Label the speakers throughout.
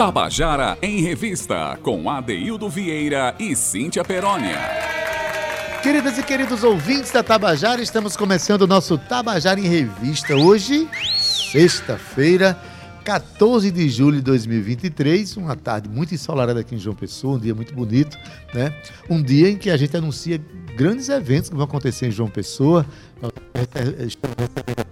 Speaker 1: Tabajara em Revista, com Adeildo Vieira e Cíntia Perónia.
Speaker 2: Queridas e queridos ouvintes da Tabajara, estamos começando o nosso Tabajara em Revista. Hoje, sexta-feira, 14 de julho de 2023, uma tarde muito ensolarada aqui em João Pessoa, um dia muito bonito, né? Um dia em que a gente anuncia grandes eventos que vão acontecer em João Pessoa. Estamos recebendo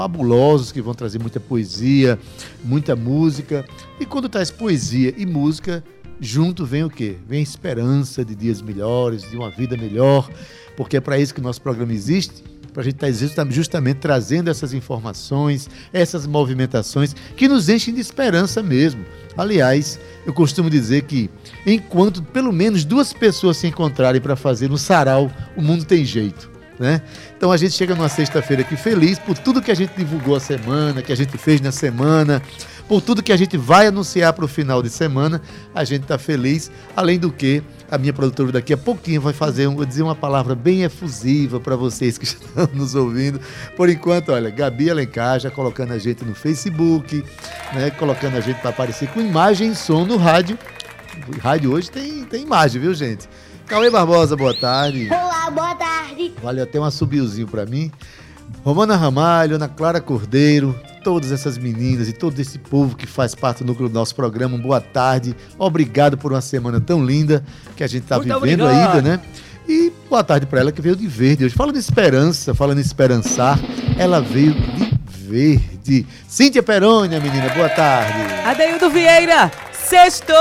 Speaker 2: fabulosos que vão trazer muita poesia, muita música. E quando traz poesia e música, junto vem o quê? Vem esperança de dias melhores, de uma vida melhor, porque é para isso que o nosso programa existe. Para a gente estar tá justamente trazendo essas informações, essas movimentações que nos enchem de esperança mesmo. Aliás, eu costumo dizer que enquanto pelo menos duas pessoas se encontrarem para fazer no sarau, o mundo tem jeito. Né? Então a gente chega numa sexta-feira aqui feliz por tudo que a gente divulgou a semana, que a gente fez na semana, por tudo que a gente vai anunciar para o final de semana, a gente está feliz. Além do que, a minha produtora daqui a pouquinho vai fazer, vou dizer uma palavra bem efusiva para vocês que estão nos ouvindo. Por enquanto, olha, Gabi Alencar já colocando a gente no Facebook, né, colocando a gente para aparecer com imagem e som no rádio. O rádio hoje tem, tem imagem, viu, gente? Cauê Barbosa, boa tarde.
Speaker 3: Olá, boa tarde.
Speaker 2: Valeu até um assobiozinho para mim. Romana Ramalho, Ana Clara Cordeiro, todas essas meninas e todo esse povo que faz parte do núcleo do nosso programa, boa tarde. Obrigado por uma semana tão linda que a gente está vivendo obrigado. ainda, né? E boa tarde para ela que veio de verde hoje. Falando em esperança, falando em esperançar, ela veio de verde. Cíntia Perônia, menina, boa tarde.
Speaker 4: Adeildo Vieira, Sextou!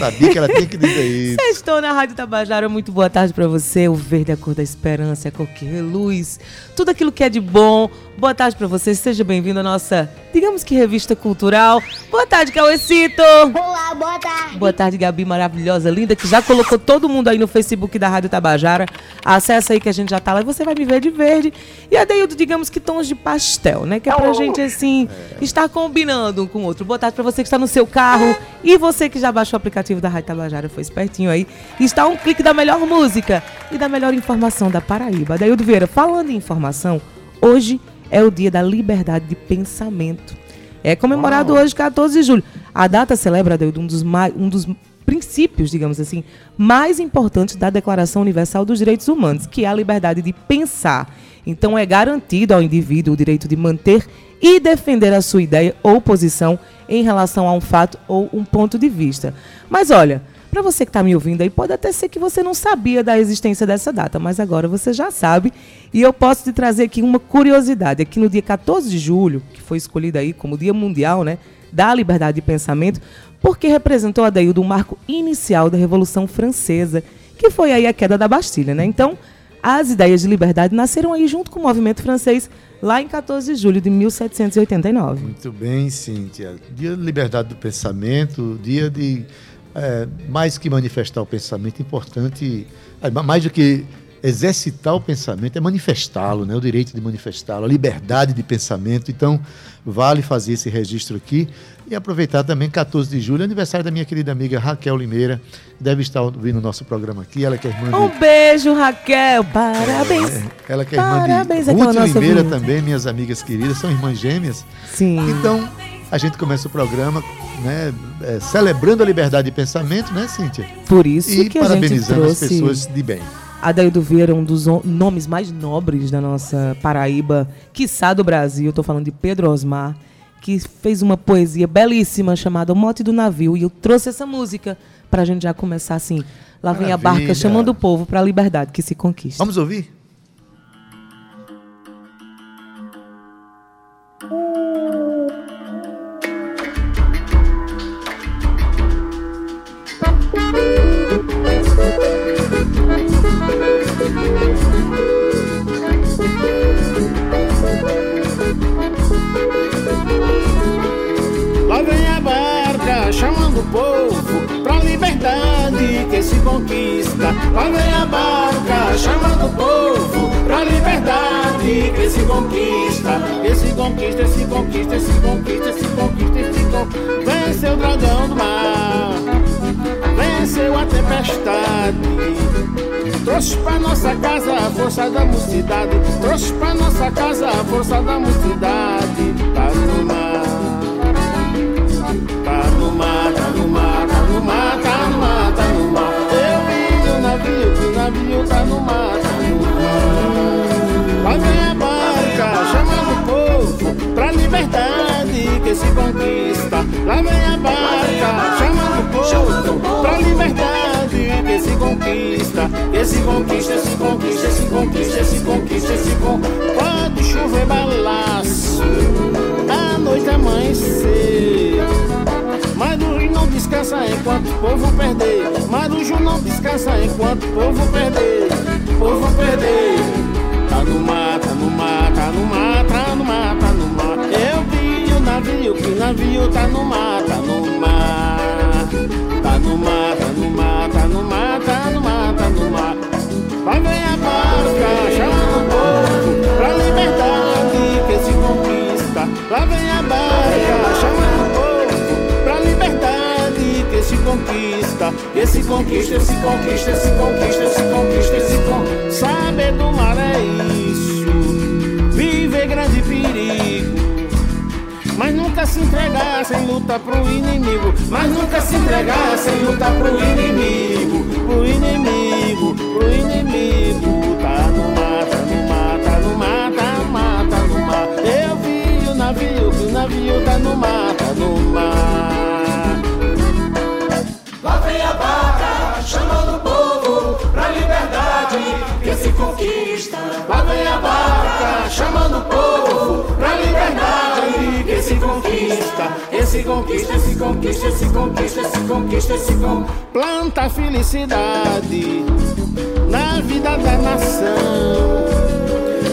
Speaker 2: Sabia que ela tinha que dizer isso.
Speaker 4: Sextou na Rádio Tabajara. Muito boa tarde para você. O verde é a cor da esperança, é a cor que reluz. Tudo aquilo que é de bom. Boa tarde para você, seja bem-vindo à nossa, digamos que revista cultural. Boa tarde, Cauecito.
Speaker 3: Olá, boa tarde.
Speaker 4: Boa tarde, Gabi, maravilhosa, linda, que já colocou todo mundo aí no Facebook da Rádio Tabajara. Acessa aí que a gente já tá lá e você vai me ver de verde. E a Deildo, digamos que tons de pastel, né? Que é pra oh. gente, assim, é. estar combinando um com o outro. Boa tarde para você que está no seu carro e você que já baixou o aplicativo da Rádio Tabajara, foi espertinho aí. Está um clique da melhor música e da melhor informação da Paraíba. Deildo Vieira, falando em informação, hoje é o dia da liberdade de pensamento. É comemorado Uau. hoje, 14 de julho. A data celebra um dos, mais, um dos princípios, digamos assim, mais importantes da Declaração Universal dos Direitos Humanos, que é a liberdade de pensar. Então, é garantido ao indivíduo o direito de manter e defender a sua ideia ou posição em relação a um fato ou um ponto de vista. Mas olha, para você que está me ouvindo aí, pode até ser que você não sabia da existência dessa data, mas agora você já sabe. E eu posso te trazer aqui uma curiosidade. Aqui no dia 14 de julho, que foi escolhido aí como Dia Mundial né, da Liberdade de Pensamento, porque representou a Daí do marco inicial da Revolução Francesa, que foi aí a queda da Bastilha. Né? Então, as ideias de liberdade nasceram aí junto com o movimento francês lá em 14 de julho de 1789.
Speaker 2: Muito bem, Cíntia. Dia de liberdade do pensamento, dia de é, mais que manifestar o pensamento, importante, é, mais do que exercitar o pensamento, é manifestá-lo, né? o direito de manifestá-lo, a liberdade de pensamento. Então, vale fazer esse registro aqui e aproveitar também 14 de julho, aniversário da minha querida amiga Raquel Limeira, deve estar ouvindo o nosso programa aqui. Ela que é irmã de...
Speaker 4: Um beijo, Raquel, parabéns. É,
Speaker 2: ela que é irmã parabéns, de Ruth Limeira também, minhas amigas queridas, são irmãs gêmeas.
Speaker 4: Sim.
Speaker 2: Então, a gente começa o programa né, é, celebrando a liberdade de pensamento, né, Cíntia?
Speaker 4: Por isso e que
Speaker 2: parabenizando
Speaker 4: a gente trouxe
Speaker 2: as pessoas de bem.
Speaker 4: Adaildo Vieira, um dos nomes mais nobres da nossa Paraíba, quiçá do Brasil. Estou falando de Pedro Osmar, que fez uma poesia belíssima chamada O Mote do Navio. E eu trouxe essa música para a gente já começar assim. Lá vem Maravilha. a barca chamando o povo para a liberdade que se conquista.
Speaker 2: Vamos ouvir?
Speaker 5: Lá vem a barca chamando o povo pra liberdade que se conquista, que se conquista, esse conquista, esse conquista, esse conquista, esse conquista. Venceu o dragão do mar, venceu a tempestade, Trouxe pra nossa casa a força da mocidade. Trouxe pra nossa casa a força da mocidade. Tá no mar. Tá no mar, tá no mar, tá no mar, tá no mar, tá no mar. Eu vi o navio, o navio tá no mar, tá no mar. Lá vem a barca, chamando o povo pra liberdade que se conquista. Lá vem a barca, liberdade que se conquista. Que se conquista, se conquista, se conquista, se conquista, se conquista. Pode chover balaço, a noite amanhecer. Marujo não descansa enquanto o povo perder. Marujo não descansa enquanto o povo perder. Povo perder. Tá no mar, tá no mar, tá no mar, tá no mar, tá no mar. Eu vi o navio, que o navio tá no mar, tá no mar. No mar, tá no mar, tá no mar, tá no mar, tá no mar. Vai vem a barca, chamando o povo pra liberdade que se conquista. Lá vem a barca, chamando o povo pra liberdade que se conquista. Que se conquista, se conquista, se conquista, se conquista, se conquista. Saber do mar é isso, se entregar sem lutar pro inimigo. Mas nunca se entregar sem lutar pro inimigo. Pro inimigo, pro inimigo. Tá no mar, tá no mar, tá no mar, tá tá no mar. Eu vi o navio, que o navio tá no mar, tá no mar.
Speaker 6: Lá vem a barca, chamando o povo pra liberdade que se conquista.
Speaker 5: Lá vem a barca, chamando o povo pra liberdade que se conquista, que se conquista, se conquista, se conquista, se conquista, se conquista. Planta felicidade na vida da nação.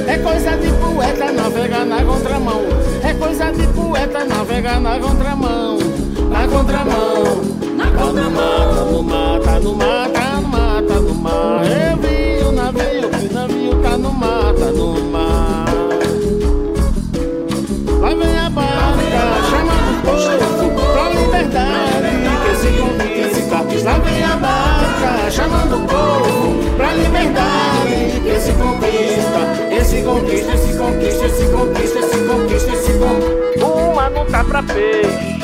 Speaker 5: É coisa de poeta navegar na contramão. É coisa de poeta navegar na contramão. Na contramão. Mar, tá no mar, tá no mar, no mar, no mar. Eu vi o navio, que o navio tá no mar, tá no mar. Lá vem a barca, chamando o povo pra liberdade que se conquista. Lá vem a barca, chamando o povo pra liberdade que se conquista. Que se conquista, se conquista, se conquista, se conquista, se conquista. Uma não tá pra peixe,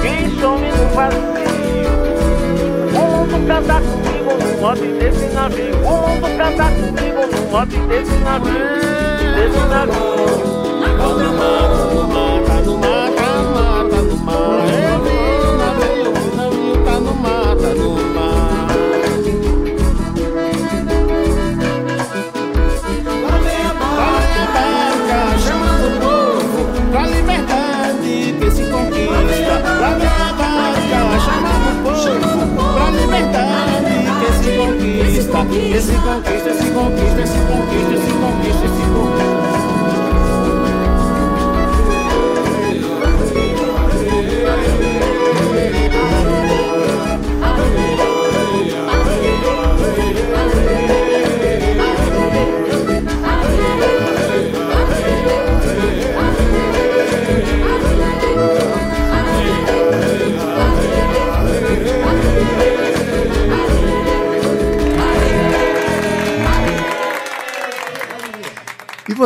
Speaker 5: que some no vazio. O mundo canta comigo no mote desse navio. O mundo canta comigo no mote desse navio. Desse navio. Conquista. Se conquista. Se conquista, se conquista, se conquista, se conquista,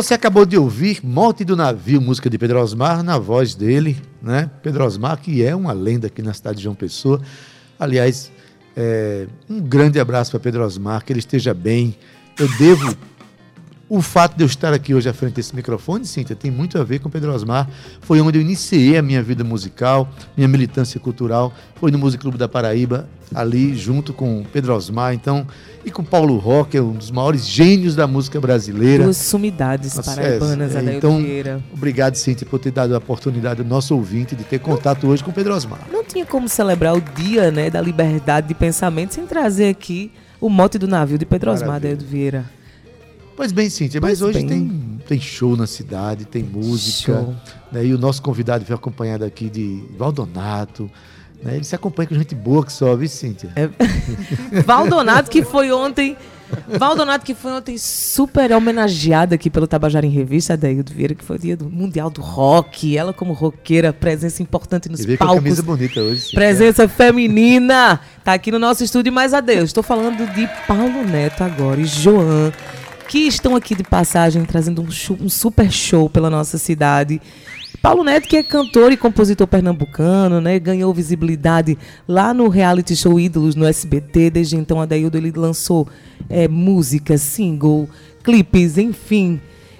Speaker 2: você acabou de ouvir Morte do Navio, música de Pedro Osmar, na voz dele, né? Pedro Osmar, que é uma lenda aqui na cidade de João Pessoa. Aliás, é, um grande abraço para Pedro Osmar, que ele esteja bem. Eu devo. O fato de eu estar aqui hoje à frente desse microfone, Cíntia, tem muito a ver com Pedro Osmar. Foi onde eu iniciei a minha vida musical, minha militância cultural. Foi no Músico Clube da Paraíba, ali junto com Pedro Osmar, então, e com Paulo Roque, um dos maiores gênios da música brasileira.
Speaker 4: Duas sumidades
Speaker 2: Nossa,
Speaker 4: paraibanas,
Speaker 2: é,
Speaker 4: Adaildo
Speaker 2: então,
Speaker 4: Vieira.
Speaker 2: Obrigado, Cíntia, por ter dado a oportunidade ao nosso ouvinte de ter contato hoje com Pedro Osmar.
Speaker 4: Não tinha como celebrar o dia né, da liberdade de pensamento sem trazer aqui o mote do navio de Pedro Osmar,
Speaker 2: Maravilha.
Speaker 4: Adaildo Vieira.
Speaker 2: Pois bem, Cíntia, mas
Speaker 4: Pois
Speaker 2: hoje
Speaker 4: bem.
Speaker 2: tem, tem show na cidade, tem música. Né, e o nosso convidado veio acompanhado aqui de Valdonato, Né? Ele se acompanha com gente boa que só, viu, Cíntia?
Speaker 4: É. Valdonato, que foi ontem. Valdonato, que foi ontem super homenageada aqui pelo Tabajara em Revista, Adaildo Vieira, que foi o dia do Mundial do Rock. Ela, como roqueira, presença importante nos
Speaker 2: veio com a
Speaker 4: palcos.
Speaker 2: camisa bonita hoje, Cíntia.
Speaker 4: Presença feminina. Tá aqui no nosso estúdio, mas adeus. Estou falando de Paulo Neto agora e Joan, que estão aqui de passagem trazendo um, show- um super show pela nossa cidade. Paulo Neto, que é cantor e compositor pernambucano, né? Ganhou visibilidade lá no reality show Ídolos no SBT. Desde então, Adaildo ele lançou é, música, single, clipes, enfim.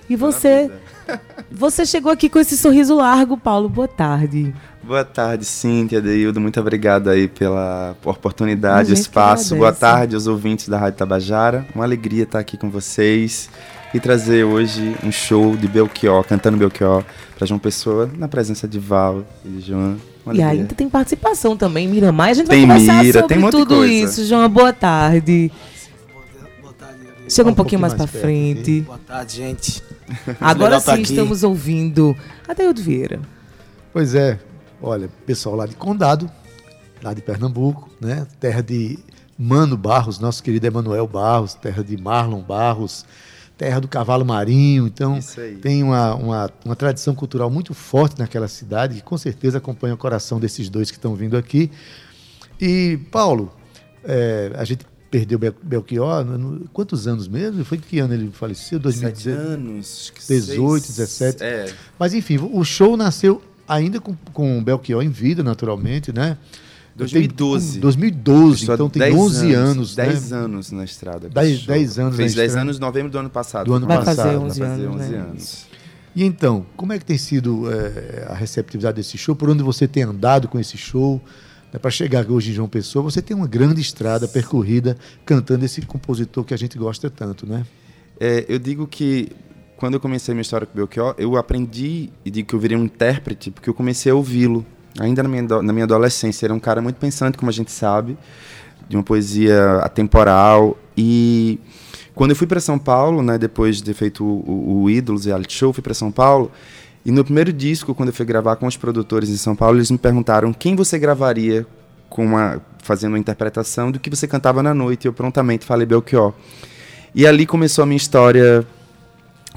Speaker 4: E você, você chegou aqui com esse sorriso largo, Paulo. Boa tarde.
Speaker 7: Boa tarde, Cíntia, Deildo. Muito obrigado aí pela oportunidade, espaço. Boa tarde aos ouvintes da Rádio Tabajara. Uma alegria estar aqui com vocês e trazer hoje um show de Belchior, cantando Belchior, para João Pessoa, na presença de Val e de João.
Speaker 4: E ainda tem participação também, Miramar. A gente
Speaker 7: Tem
Speaker 4: vai conversar
Speaker 7: Mira,
Speaker 4: sobre
Speaker 7: tem um
Speaker 4: tudo
Speaker 7: coisa.
Speaker 4: isso. João, boa tarde. Chega um,
Speaker 2: um
Speaker 4: pouquinho
Speaker 2: pouquinho
Speaker 4: mais
Speaker 2: mais
Speaker 4: pra
Speaker 2: perto
Speaker 4: frente.
Speaker 8: Boa tarde, gente.
Speaker 4: Agora
Speaker 8: tá
Speaker 4: sim
Speaker 8: aqui.
Speaker 4: estamos ouvindo Adeildo Vieira.
Speaker 2: Pois é, olha, pessoal lá de Condado, lá de Pernambuco, né? Terra de Mano Barros, nosso querido Emanuel Barros, terra de Marlon Barros, terra do cavalo marinho. Então,
Speaker 7: Isso aí.
Speaker 2: tem uma, uma, uma tradição cultural muito forte naquela cidade, que com certeza acompanha o coração desses dois que estão vindo aqui. E, Paulo, é, a gente perdeu Bel- Belchior, quantos anos mesmo? Foi que ano ele faleceu?
Speaker 7: Sete
Speaker 2: 2018?
Speaker 7: anos. acho que
Speaker 2: 18,
Speaker 7: seis-
Speaker 2: 17.
Speaker 7: É,
Speaker 2: Mas enfim, o show nasceu ainda com, com o Belchior em vida, naturalmente, né?
Speaker 7: 2012.
Speaker 2: Tem- 2012,
Speaker 7: Só
Speaker 2: então tem
Speaker 7: 10
Speaker 2: 11 anos, né?
Speaker 7: 10 anos na estrada. com
Speaker 2: Dez-
Speaker 7: esse show.
Speaker 2: 10 anos
Speaker 7: Fez
Speaker 2: na
Speaker 7: 10
Speaker 2: estrada.
Speaker 7: anos em novembro do ano passado.
Speaker 2: Do ano
Speaker 4: Vai
Speaker 2: passado.
Speaker 4: fazer
Speaker 2: vai
Speaker 4: 11
Speaker 7: Vai fazer
Speaker 4: anos,
Speaker 7: 11
Speaker 4: né?
Speaker 7: anos.
Speaker 2: E então, como é que tem sido eh, a receptividade desse show? Por onde você tem andado com esse show? Para chegar hoje em João Pessoa, você tem uma grande estrada percorrida cantando esse compositor que a gente gosta tanto, né?
Speaker 7: É, eu digo que quando eu comecei minha história com o Belchior, eu aprendi e digo que eu virei um intérprete porque eu comecei a ouvi-lo. Ainda na minha, na minha adolescência, era um cara muito pensante, como a gente sabe, de uma poesia atemporal. E quando eu fui para São Paulo, né, depois de ter feito o, o, Ídolos reality show, fui para São Paulo. E no primeiro disco, quando eu fui gravar com os produtores em São Paulo, eles me perguntaram quem você gravaria com uma, fazendo uma interpretação do que você cantava na noite. E eu prontamente falei Belchior. E ali começou a minha história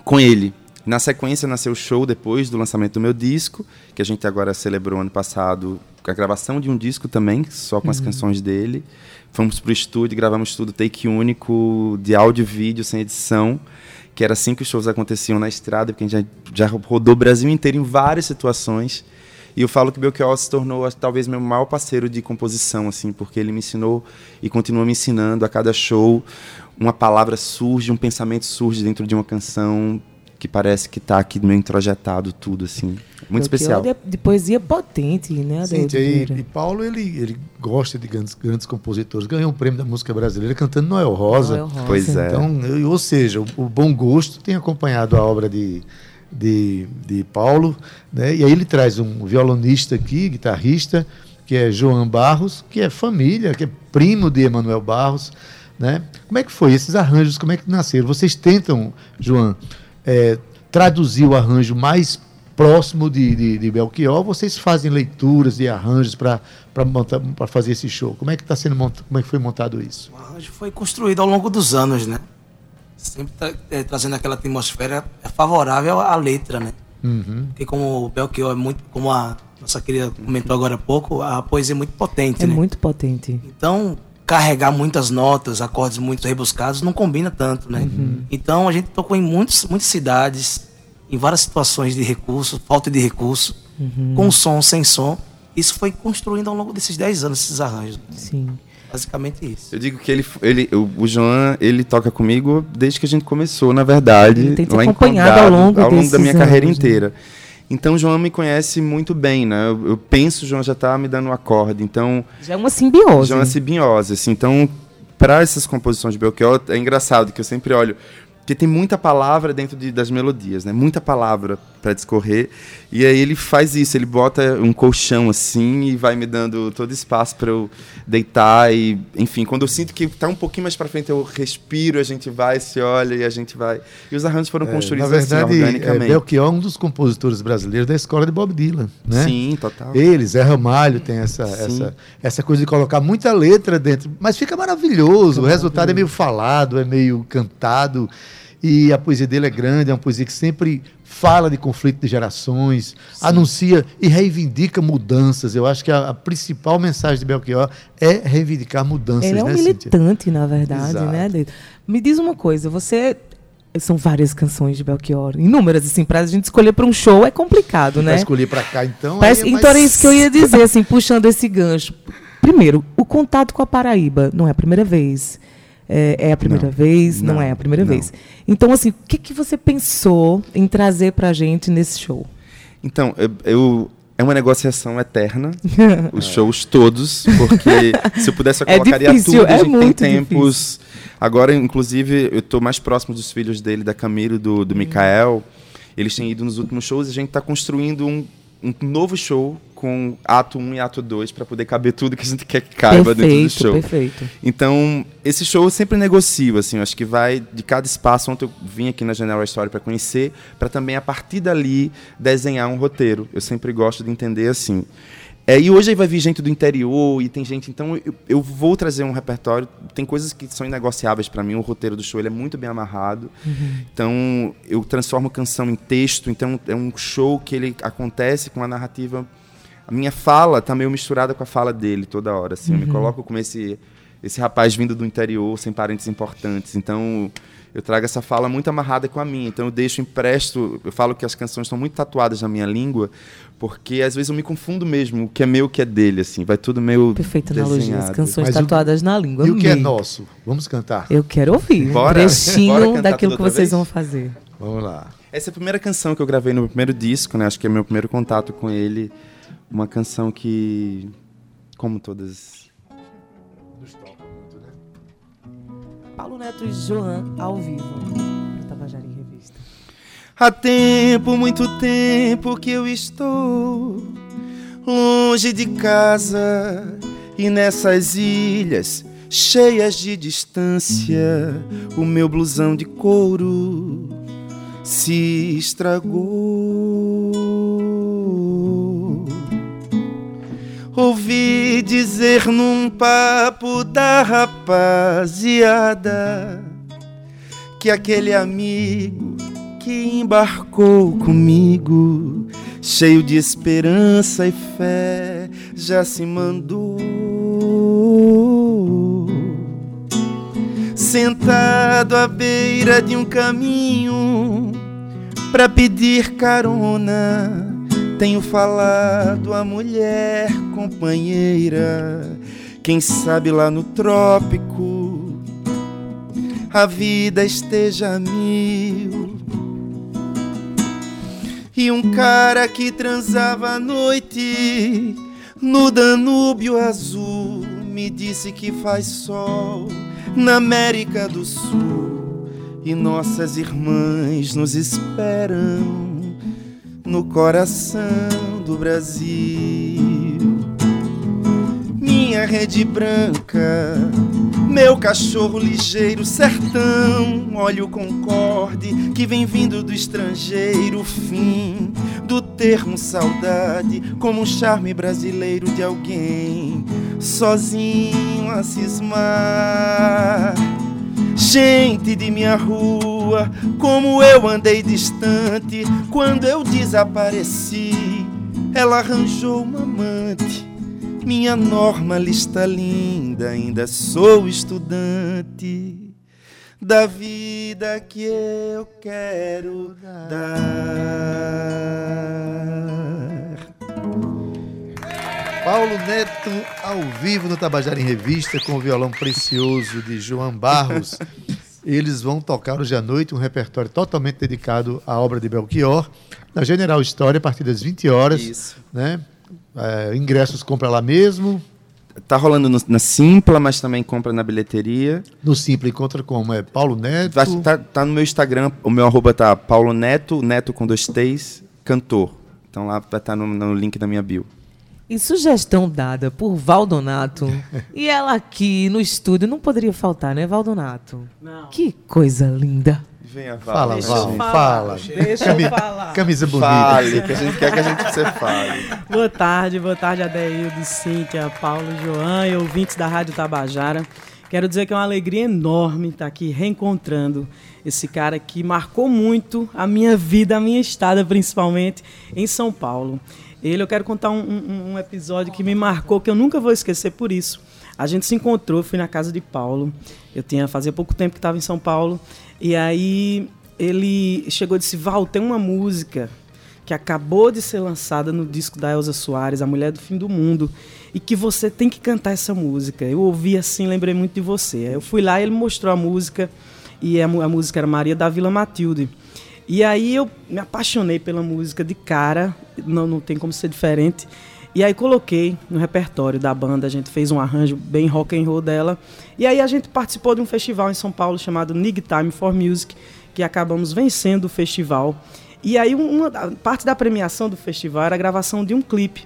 Speaker 7: com ele. Na sequência nasceu o show depois do lançamento do meu disco, que a gente agora celebrou ano passado com a gravação de um disco também, só com as canções dele. Fomos pro estúdio, gravamos tudo take único, de áudio e vídeo, sem edição, que era assim que os shows aconteciam na estrada, porque a gente já, já rodou o Brasil inteiro em várias situações. E eu falo que Belchior se tornou talvez meu maior parceiro de composição, assim, porque ele me ensinou e continua me ensinando a cada show. Uma palavra surge, um pensamento surge dentro de uma canção que parece que está aqui meio introjetado tudo, assim. Muito especial.
Speaker 4: De, de poesia potente, né,
Speaker 2: Cíntia, e, e Paulo, ele, ele gosta de grandes, grandes compositores. Ganhou um prêmio da música brasileira cantando Noel Rosa.
Speaker 4: Noel Rosa.
Speaker 7: Pois é.
Speaker 2: Então, eu- ou seja, o, o bom gosto tem acompanhado a obra de, de, de Paulo, né? E aí ele traz um violonista aqui, guitarrista, que é João Barros, que é família, que é primo de Emanuel Barros, né? Como é que foi esses arranjos? Como é que nasceram? Vocês tentam, João, é, traduzir o arranjo mais próximo de, de, de Belchior? ou Vocês fazem leituras de arranjos para para fazer esse show? Como é que está sendo montado? Como é que foi montado isso?
Speaker 8: O arranjo foi construído ao longo dos anos, né? Sempre tra- eh, trazendo aquela atmosfera favorável à letra, né?
Speaker 2: Uhum.
Speaker 8: Porque como o Belchior é muito, como a nossa querida comentou agora há pouco, a poesia é muito potente,
Speaker 4: É
Speaker 8: né?
Speaker 4: muito potente.
Speaker 8: Então, carregar muitas notas, acordes muito rebuscados, não combina tanto, né? Então, a gente tocou em muitos, muitas cidades, em várias situações de recurso, falta de recurso, com som, sem som. Isso foi construindo ao longo desses 10 anos, esses arranjos.
Speaker 4: Sim.
Speaker 8: Basicamente isso.
Speaker 7: Eu digo que ele, ele o, o João, ele toca comigo desde que a gente começou, na verdade.
Speaker 4: Ele tem
Speaker 7: lá
Speaker 4: acompanhado
Speaker 7: Condado,
Speaker 4: ao longo
Speaker 7: ao longo da minha carreira
Speaker 4: anos, né?
Speaker 7: inteira. Então o João me conhece muito bem, né? Eu, eu penso, o João já tá me dando um acorde. Então,
Speaker 4: Já é uma simbiose.
Speaker 7: João é simbiose, assim. Então, para essas composições de Belchior, é engraçado que eu sempre olho porque tem muita palavra dentro de, das melodias, né? Muita palavra para discorrer. E aí ele faz isso, ele bota um colchão assim e vai me dando todo espaço para eu deitar e, enfim, quando eu sinto que tá um pouquinho mais para frente eu respiro, a gente vai, se olha e a gente vai. E os arranjos foram construídos
Speaker 2: É, Na verdade,
Speaker 7: assim,
Speaker 2: é,
Speaker 7: organicamente.
Speaker 2: Belchior é um dos compositores brasileiros da escola de Bob Dylan, né?
Speaker 7: Sim, total.
Speaker 2: Ele, Zé Ramalho, tem essa, essa, essa coisa de colocar muita letra dentro, mas fica maravilhoso. o resultado é meio falado, é meio cantado. E a poesia dele é grande, é uma poesia que sempre fala de conflito de gerações, anuncia e reivindica mudanças. Eu acho que a, a principal mensagem de Belchior é reivindicar mudanças,
Speaker 4: Ele é um
Speaker 2: né, Cíntia?
Speaker 4: militante, na verdade,
Speaker 2: Exato.
Speaker 4: né, Deito? Me diz uma coisa, você. São várias canções de Belchior, inúmeras, assim, pra gente escolher para um show é complicado,
Speaker 2: Pra
Speaker 4: né?
Speaker 2: escolher pra cá, então.
Speaker 4: Parece-
Speaker 2: é
Speaker 4: então era
Speaker 2: mais-
Speaker 4: isso que eu ia dizer, assim, puxando esse gancho. Primeiro, o contato com a Paraíba não é a primeira vez. É, é a primeira
Speaker 7: Não.
Speaker 4: vez? Não,
Speaker 7: Não,
Speaker 4: é a primeira
Speaker 7: não.
Speaker 4: vez. Então, assim, o que, que você pensou em trazer pra gente nesse show?
Speaker 7: Então, eu, eu- é uma negociação eterna, os shows todos, porque se eu pudesse eu
Speaker 4: É
Speaker 7: colocaria
Speaker 4: difícil,
Speaker 7: tudo, a
Speaker 4: é
Speaker 7: gente tem tempos. Agora, inclusive, eu estou mais próximo dos filhos dele, da Camilo e do,
Speaker 4: Hum.
Speaker 7: do Mikael. Eles têm ido nos últimos shows e a gente está construindo um, um novo show com ato 1 e ato 2 para poder caber tudo que a gente quer que caiba dentro do
Speaker 4: perfeito,
Speaker 7: show.
Speaker 4: perfeito.
Speaker 7: Então, esse show eu sempre negocio, assim, eu acho que vai de cada espaço. Ontem eu vim aqui na General Story para conhecer, para também, a partir dali, desenhar um roteiro. Eu sempre gosto de entender assim. É, e hoje aí vai vir gente do interior e tem gente. Então, eu, eu vou trazer um repertório. Tem coisas que são inegociáveis para mim. O roteiro do show ele é muito bem amarrado. Então, eu transformo canção em texto. Então, é um show que ele acontece com a narrativa a minha fala tá meio misturada com a fala dele toda hora, assim. Eu me coloco como esse, esse rapaz vindo do interior, sem parentes importantes. Então, eu trago essa fala muito amarrada com a minha. Então, eu deixo empresto... Eu falo que as canções estão muito tatuadas na minha língua, porque às vezes eu me confundo mesmo. O que é meu, o que é dele, assim. Vai tudo meio
Speaker 4: Perfeita analogia. As canções
Speaker 2: Mas o-
Speaker 4: tatuadas na língua.
Speaker 2: E o que é nosso? Vamos cantar.
Speaker 4: Eu quero ouvir
Speaker 7: Bora?
Speaker 4: um trechinho
Speaker 7: Bora
Speaker 4: daquilo que vocês
Speaker 7: vez?
Speaker 4: vão fazer.
Speaker 2: Vamos lá.
Speaker 7: Essa é a primeira canção que eu gravei no meu primeiro disco, né? Acho que é meu primeiro contato com ele. Uma canção que, como todas
Speaker 4: Paulo Neto e Joan ao vivo. No Tabajara em Revista.
Speaker 7: Há tempo, muito tempo que eu estou longe de casa e nessas ilhas cheias de distância, o meu blusão de couro se estragou. Ouvi dizer num papo da rapaziada que aquele amigo que embarcou comigo, cheio de esperança e fé, já se mandou. Sentado à beira de um caminho pra pedir carona, tenho falado à mulher companheira, quem sabe lá no trópico a vida esteja a mil. E um cara que transava à noite no Danúbio Azul me disse que faz sol na América do Sul e nossas irmãs nos esperam no coração do Brasil. Minha rede branca, meu cachorro ligeiro, sertão, olha o concorde que vem vindo do estrangeiro, fim do termo saudade, como um charme brasileiro de alguém sozinho a cismar. Gente de minha rua, como eu andei distante, quando eu desapareci, ela arranjou uma amante. Minha norma lista linda, ainda sou estudante da vida que eu quero dar.
Speaker 2: Paulo Neto ao vivo no Tabajara em Revista com o violão precioso de João Barros. Eles vão tocar hoje à noite um repertório totalmente dedicado à obra de Belchior, na General História, a partir das 20 horas.
Speaker 7: Isso.
Speaker 2: Né? É, ingressos compra lá mesmo.
Speaker 7: Tá rolando no- na Simpla, mas também compra na bilheteria.
Speaker 2: No Simples encontra como? É Paulo Neto?
Speaker 7: Vai- Tá, tá no meu Instagram, o meu arroba tá Paulo Neto, Neto com dois T's, cantor. Então lá vai estar no, no link da minha bio.
Speaker 4: E sugestão dada por Valdonato. e ela aqui no estúdio não poderia faltar, né, Valdonato?
Speaker 9: Não.
Speaker 4: Que coisa linda.
Speaker 7: Venha,
Speaker 2: Fala,
Speaker 9: Deixa
Speaker 2: Val, fala.
Speaker 4: Deixa eu falar.
Speaker 2: Camisa bonita.
Speaker 7: Fale, que a gente quer que a gente você fale.
Speaker 9: Boa tarde, boa tarde, Adeildo, Cíntia, Paulo, João e ouvintes da Rádio Tabajara. Quero dizer que é uma alegria enorme estar aqui reencontrando esse cara que marcou muito a minha vida, a minha estada, principalmente em São Paulo. Ele, eu quero contar um, um- episódio que me marcou, que eu nunca vou esquecer por isso. A gente se encontrou, fui na casa de Paulo. Eu tinha fazia pouco tempo que estava em São Paulo. E aí ele chegou e disse: Val, tem uma música que acabou de ser lançada no disco da Elza Soares, A Mulher do Fim do Mundo, e que você tem que cantar essa música. Eu ouvi assim, lembrei muito de você. Eu fui lá ele mostrou a música, e a, a música era Maria da Vila Matilde. E aí eu me apaixonei pela música de cara, não, não tem como ser diferente. E aí coloquei no repertório da banda, a gente fez um arranjo bem rock and roll dela. E aí a gente participou de um festival em São Paulo chamado Nig Time for Music, que acabamos vencendo o festival. E aí uma parte da premiação do festival era a gravação de um clipe.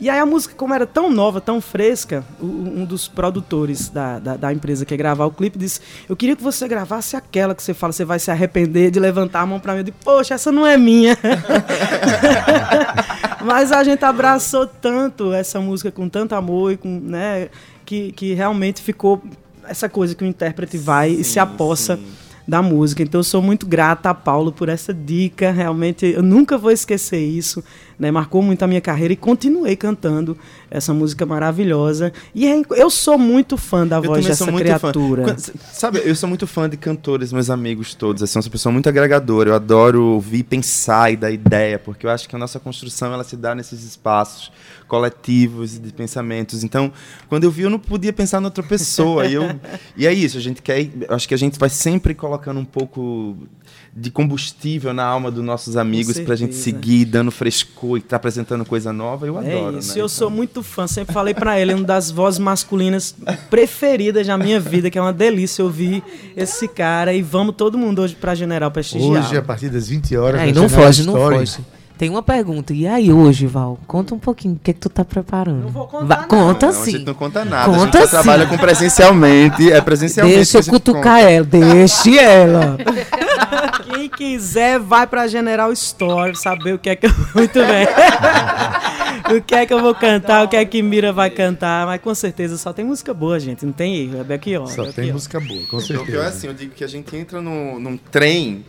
Speaker 9: E aí a música, como era tão nova, tão fresca, um dos produtores da, da, da empresa que ia gravar o clipe disse: Eu queria que você gravasse aquela que você fala, você vai se arrepender de levantar a mão pra mim. Eu disse, poxa, essa não é minha. Mas a gente abraçou tanto essa música com tanto amor e com, né, que, que realmente ficou essa coisa que o intérprete vai e se apossa da música. Então eu sou muito grata a Paulo por essa dica. Realmente eu nunca vou esquecer isso. Né? Marcou muito a minha carreira e continuei cantando essa música maravilhosa. E é- eu sou muito fã da
Speaker 7: Eu
Speaker 9: voz dessa criatura.
Speaker 7: fã. Sabe, eu sou muito fã de cantores, meus amigos todos. Assim, eu sou uma pessoa muito agregadora. Eu adoro ouvir, pensar e dar ideia, porque eu acho que a nossa construção ela se dá nesses espaços coletivos e de pensamentos. Então, quando eu vi, eu não podia pensar noutra pessoa. e, eu, e é isso, a gente quer. acho que a gente vai sempre colocando um pouco de combustível na alma dos nossos amigos pra gente
Speaker 9: certeza.
Speaker 7: seguir dando frescor e tá apresentando coisa nova. Eu adoro.
Speaker 9: É isso,
Speaker 7: né?
Speaker 9: eu sou muito fã. Sempre falei pra ele, é uma das vozes masculinas preferidas da minha vida, que é uma delícia ouvir esse cara. E vamos todo mundo hoje pra General prestigiar.
Speaker 2: Hoje, a partir das 20 horas.
Speaker 4: Aí
Speaker 2: na
Speaker 4: não foge, não foge. Tem uma pergunta. E aí hoje, Val? Conta um pouquinho. O que, é que tu tá preparando?
Speaker 9: Não vou contar,
Speaker 4: Va-
Speaker 9: não.
Speaker 4: Conta
Speaker 7: Não, a
Speaker 4: sim.
Speaker 7: gente não conta nada. a gente
Speaker 4: Conta
Speaker 7: só
Speaker 4: sim.
Speaker 7: trabalha com presencialmente. É presencialmente.
Speaker 4: Deixa
Speaker 7: a
Speaker 4: eu
Speaker 7: gente
Speaker 4: cutucar ela. Deixe ela.
Speaker 9: Quem quiser, vai pra General Store saber o que é que eu. Muito bem. o que é que eu vou cantar, o que é que Mira vai cantar. Mas com certeza só tem música boa, gente. Não tem erro. É Belchior.
Speaker 2: Só tem
Speaker 9: Belchior.
Speaker 2: música boa, com
Speaker 7: Então, pior é
Speaker 2: certeza.
Speaker 7: assim, eu digo que a gente entra no, num trem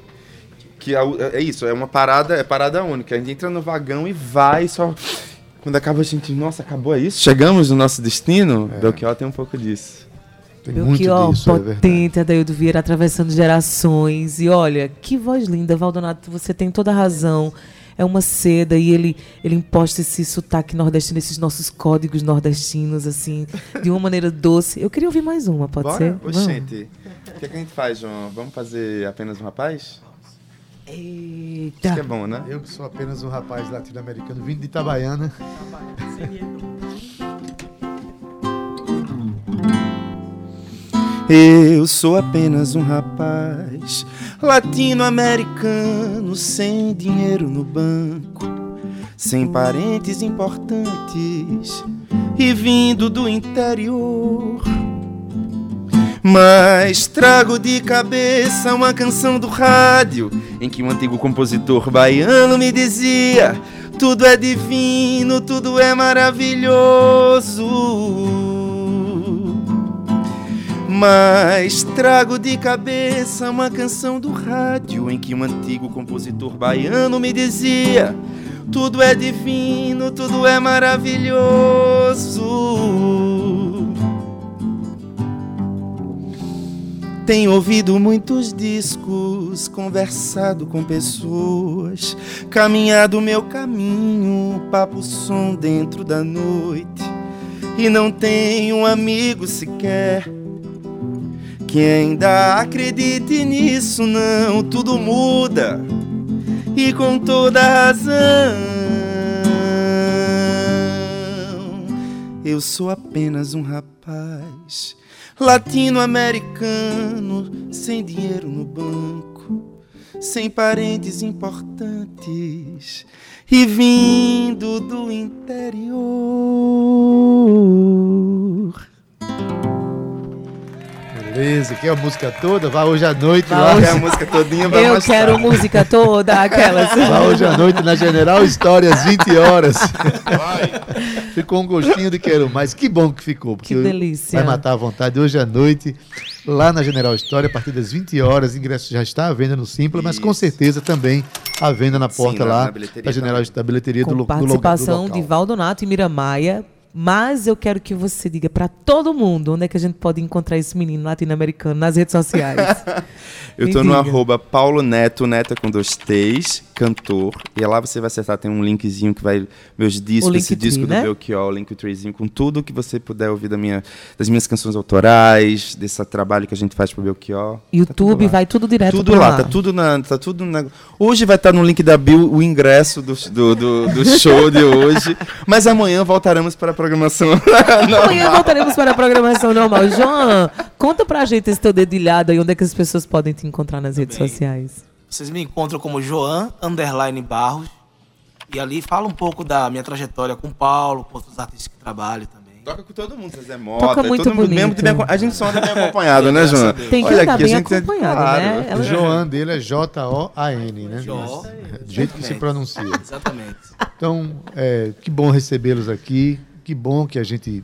Speaker 7: que é, o- é isso, é uma parada, é parada única. A gente entra no vagão e vai só. Quando acaba a gente, nossa, acabou é isso? Chegamos no nosso destino? Belchior tem um pouco disso.
Speaker 2: Tem
Speaker 4: Meu
Speaker 2: muito
Speaker 4: que ó,
Speaker 2: disso, é
Speaker 4: potente, Adaildo Vieira atravessando gerações. E olha, que voz linda, Valdonato, você tem toda a razão. É uma seda e ele, ele imposta esse sotaque nordestino, esses nossos códigos nordestinos, assim, de uma maneira doce. Eu queria ouvir mais uma, pode
Speaker 7: Bora?
Speaker 4: ser?
Speaker 7: Ô,
Speaker 4: Vamos.
Speaker 7: gente, o que, é que a gente faz, João? Vamos fazer apenas um rapaz?
Speaker 4: Eita.
Speaker 7: Acho que é bom, né?
Speaker 2: Eu que sou apenas um rapaz latino-americano vindo de Itabaiana.
Speaker 7: Eu sou apenas um rapaz latino-americano sem dinheiro no banco, sem parentes importantes e vindo do interior. Mas trago de cabeça uma canção do rádio em que um antigo compositor baiano me dizia: tudo é divino, tudo é maravilhoso. Mas trago de cabeça uma canção do rádio em que um antigo compositor baiano me dizia: tudo é divino, tudo é maravilhoso. Tenho ouvido muitos discos, conversado com pessoas, caminhado meu caminho, papo som dentro da noite. E não tenho um amigo sequer que ainda acredite nisso, não. Tudo muda e com toda razão. Eu sou apenas um rapaz latino-americano, sem dinheiro no banco, sem parentes importantes e vindo do interior.
Speaker 2: Beleza, quer a música toda? Vá hoje à noite
Speaker 4: Vá
Speaker 2: lá.
Speaker 4: hoje-
Speaker 7: Quer a música todinha vai
Speaker 4: Eu quero
Speaker 7: tarde.
Speaker 4: música toda, aquelas.
Speaker 2: Vá hoje à noite na General História, às 20 horas. ficou um gostinho de quero mais. Que bom que ficou. Porque
Speaker 4: Que delícia.
Speaker 2: Vai matar a vontade hoje à noite, lá na General História, a partir das 20 horas. Ingresso já está à venda no Simpla, mas com
Speaker 7: Isso.
Speaker 2: certeza também à venda na
Speaker 7: Sim,
Speaker 2: porta
Speaker 7: na-
Speaker 2: lá
Speaker 7: na bilheteria
Speaker 2: da General da bilheteria do,
Speaker 4: com
Speaker 2: lo- do, lo- do
Speaker 4: participação
Speaker 2: local.
Speaker 4: de Valdonato e Miramaia. Mas eu quero que você diga pra todo mundo onde é que a gente pode encontrar esse menino latino-americano nas redes sociais.
Speaker 7: Eu
Speaker 4: Me
Speaker 7: no arroba Paulo Neto, é com dois T's, cantor. E lá você vai acertar, tem um linkzinho que vai. Meus discos, esse
Speaker 4: Linktree,
Speaker 7: disco
Speaker 4: né?
Speaker 7: do Belchior, o Linktreezinho, com tudo que você puder ouvir da minha, das minhas canções autorais, desse trabalho que a gente faz pro Belchior. Tá tudo
Speaker 4: YouTube
Speaker 7: lá.
Speaker 4: vai tudo direto
Speaker 7: Tudo
Speaker 4: pra
Speaker 7: lá, tá tudo na. Tá tudo na... Hoje vai estar no link da Bill o ingresso do, do, do, do show de hoje. Mas amanhã voltaremos para a programação.
Speaker 4: Amanhã voltaremos para a programação normal. João, conta pra gente esse teu dedilhado aí, onde é que as pessoas podem te encontrar nas redes
Speaker 8: bem.
Speaker 4: sociais.
Speaker 8: Vocês me encontram como Joan Underline Barros. E ali fala um pouco da minha trajetória com o Paulo, com outros artistas que trabalho também.
Speaker 7: Toca com todo mundo, Zé Mota.
Speaker 4: Toca muito
Speaker 7: todo mundo, mesmo de a gente só anda bem acompanhado, né, João?
Speaker 4: Tem que
Speaker 7: Olha
Speaker 4: andar
Speaker 7: aqui, a
Speaker 4: bem
Speaker 7: gente-
Speaker 4: acompanhado,
Speaker 7: claro.
Speaker 4: né?
Speaker 2: O
Speaker 4: Ela-
Speaker 2: Joan dele é J-O-A-N, né?
Speaker 8: Jo.
Speaker 2: Do jeito que se pronuncia.
Speaker 8: Exatamente.
Speaker 2: Então, é, que bom recebê-los aqui. Que bom que a gente.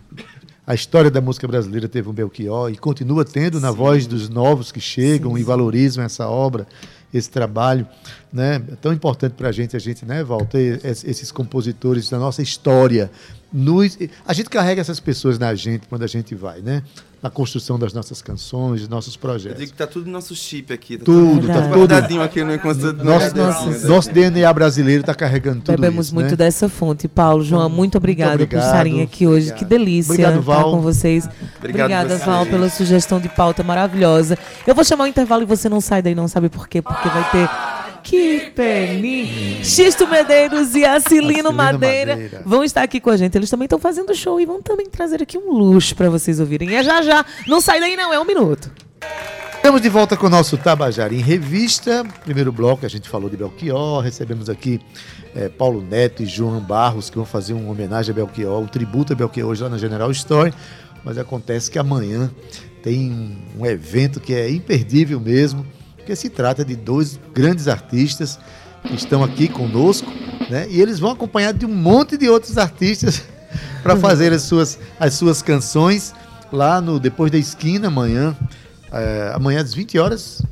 Speaker 2: A história da música brasileira teve um Belchior e continua tendo na voz dos novos que chegam e valorizam essa obra, esse trabalho. Né? É tão importante para a gente, a gente, né, Val, ter es- esses compositores da nossa história. Nos, a gente carrega essas pessoas na gente quando a gente vai, né? Na construção das nossas canções, dos nossos
Speaker 7: Eu
Speaker 2: projetos.
Speaker 7: digo que tá tudo no nosso chip aqui. Tá
Speaker 2: Tudo, tá
Speaker 4: Verdade.
Speaker 2: tudo.
Speaker 7: guardadinho aqui no encontro do
Speaker 2: Nosso,
Speaker 7: nosso,
Speaker 2: nosso DNA brasileiro está carregando tudo
Speaker 4: Bebemos
Speaker 2: isso.
Speaker 4: muito
Speaker 2: né?
Speaker 4: dessa fonte. Paulo, João, muito obrigada por
Speaker 2: obrigado.
Speaker 4: estarem aqui hoje. Que delícia
Speaker 2: Obrigado,
Speaker 4: estar
Speaker 2: Val.
Speaker 4: com vocês.
Speaker 7: Obrigado
Speaker 4: Obrigada,
Speaker 7: vocês.
Speaker 4: Val, pela sugestão de pauta maravilhosa. Eu vou chamar o intervalo e você não sai daí, não sabe por quê? Porque vai ter. Que peninho! Xisto Medeiros e Acilino
Speaker 2: Acilino
Speaker 4: Madeira,
Speaker 2: Madeira.
Speaker 4: vão estar aqui com a gente. Eles também estão fazendo show e vão também trazer aqui um luxo para vocês ouvirem. É já já. Não sai daí, não, é um minuto.
Speaker 2: Estamos de volta com o nosso Tabajara em Revista. Primeiro bloco, a gente falou de Belchior. Recebemos aqui eh, Paulo Neto e João Barros, que vão fazer uma homenagem a Belchior, um tributo a Belchior hoje lá na General Story. Mas acontece que amanhã tem um evento que é imperdível mesmo, porque se trata de dois grandes artistas que estão aqui conosco, né? E eles vão acompanhados de um monte de outros artistas para fazer as suas, as suas canções lá no Depois da Esquina amanhã. É, amanhã às 20 horas.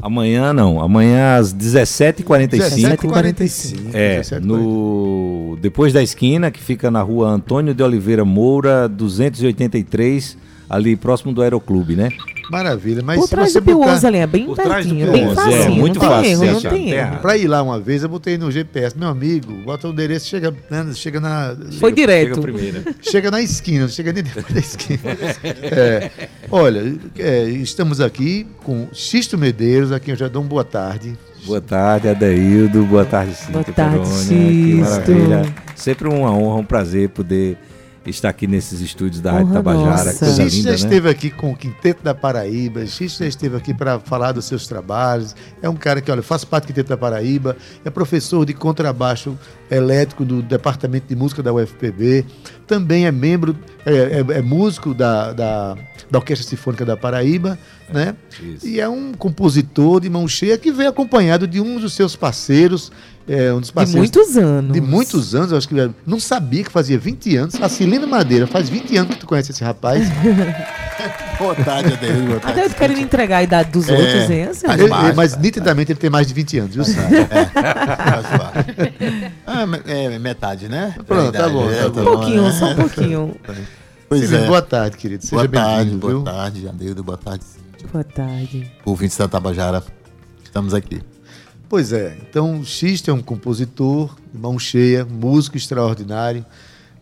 Speaker 10: Amanhã não, amanhã às 17h45.
Speaker 2: 17h45.
Speaker 10: É,
Speaker 2: 17h45.
Speaker 10: no depois da esquina, que fica na rua Antônio de Oliveira Moura, 283, ali próximo do Aeroclube, né?
Speaker 2: Maravilha, mas
Speaker 4: Por
Speaker 2: se
Speaker 4: trás
Speaker 2: você
Speaker 4: do Pio 11
Speaker 2: botar...
Speaker 4: ali, é bem pertinho, bem
Speaker 10: 11,
Speaker 4: facinho.
Speaker 10: é, muito
Speaker 4: não
Speaker 10: fácil
Speaker 4: tem erro, não
Speaker 10: achar,
Speaker 4: tem erro.
Speaker 2: Para ir lá uma vez, eu botei no GPS, meu amigo, bota o endereço, chega, né, chega na
Speaker 4: Foi direto.
Speaker 10: Chega
Speaker 2: chega na esquina, não chega nem depois da esquina. É, olha, é, estamos aqui com Xisto Medeiros, a quem eu já dou uma boa tarde.
Speaker 10: Boa tarde, Adeildo. Boa tarde, Cíntia
Speaker 4: Boa tarde,
Speaker 10: Perônia. Que maravilha. Sempre uma honra, um prazer poder estar aqui nesses estúdios da Rádio Tabajara.
Speaker 4: nossa.
Speaker 10: Coisa
Speaker 2: Xisto já
Speaker 10: né?
Speaker 2: esteve aqui com o Quinteto da Paraíba, Xisto já esteve aqui para falar dos seus trabalhos. É um cara que, olha, faz parte do Quinteto da Paraíba, é professor de contrabaixo elétrico do Departamento de Música da UFPB, também é membro, é, é- é músico da, da, da Orquestra Sinfônica da Paraíba, né?
Speaker 10: Isso.
Speaker 2: E é um compositor de mão cheia que vem acompanhado de um dos seus parceiros, é, um dos
Speaker 4: De
Speaker 2: parceiros
Speaker 4: muitos anos.
Speaker 2: de muitos anos, eu acho que não sabia que fazia 20 anos. A Celina Madeira, faz 20 anos que tu conhece esse rapaz.
Speaker 11: Boa tarde. Boa tarde.
Speaker 4: Até eu querendo entregar a idade dos
Speaker 11: É.
Speaker 4: outros, hein? Assim,
Speaker 11: Faz
Speaker 2: Ele- mas nitidamente ele tem mais de 20 anos, viu? Cid?
Speaker 11: Faz parte. Ah, é metade, né?
Speaker 2: Pronto, tá bom, tá
Speaker 11: é,
Speaker 4: um
Speaker 2: bom.
Speaker 4: pouquinho,
Speaker 11: né?
Speaker 4: só um pouquinho.
Speaker 11: Pois
Speaker 2: Celina,
Speaker 11: é.
Speaker 2: boa tarde, querido. Seja
Speaker 11: Boa tarde,
Speaker 2: bem-vindo,
Speaker 11: boa
Speaker 2: viu?
Speaker 11: tarde, Adeildo. Boa tarde,
Speaker 4: Boa tarde.
Speaker 11: ouvintes da Tabajara. Estamos aqui.
Speaker 2: Pois é, então Xisto é um compositor, mão cheia, músico extraordinário,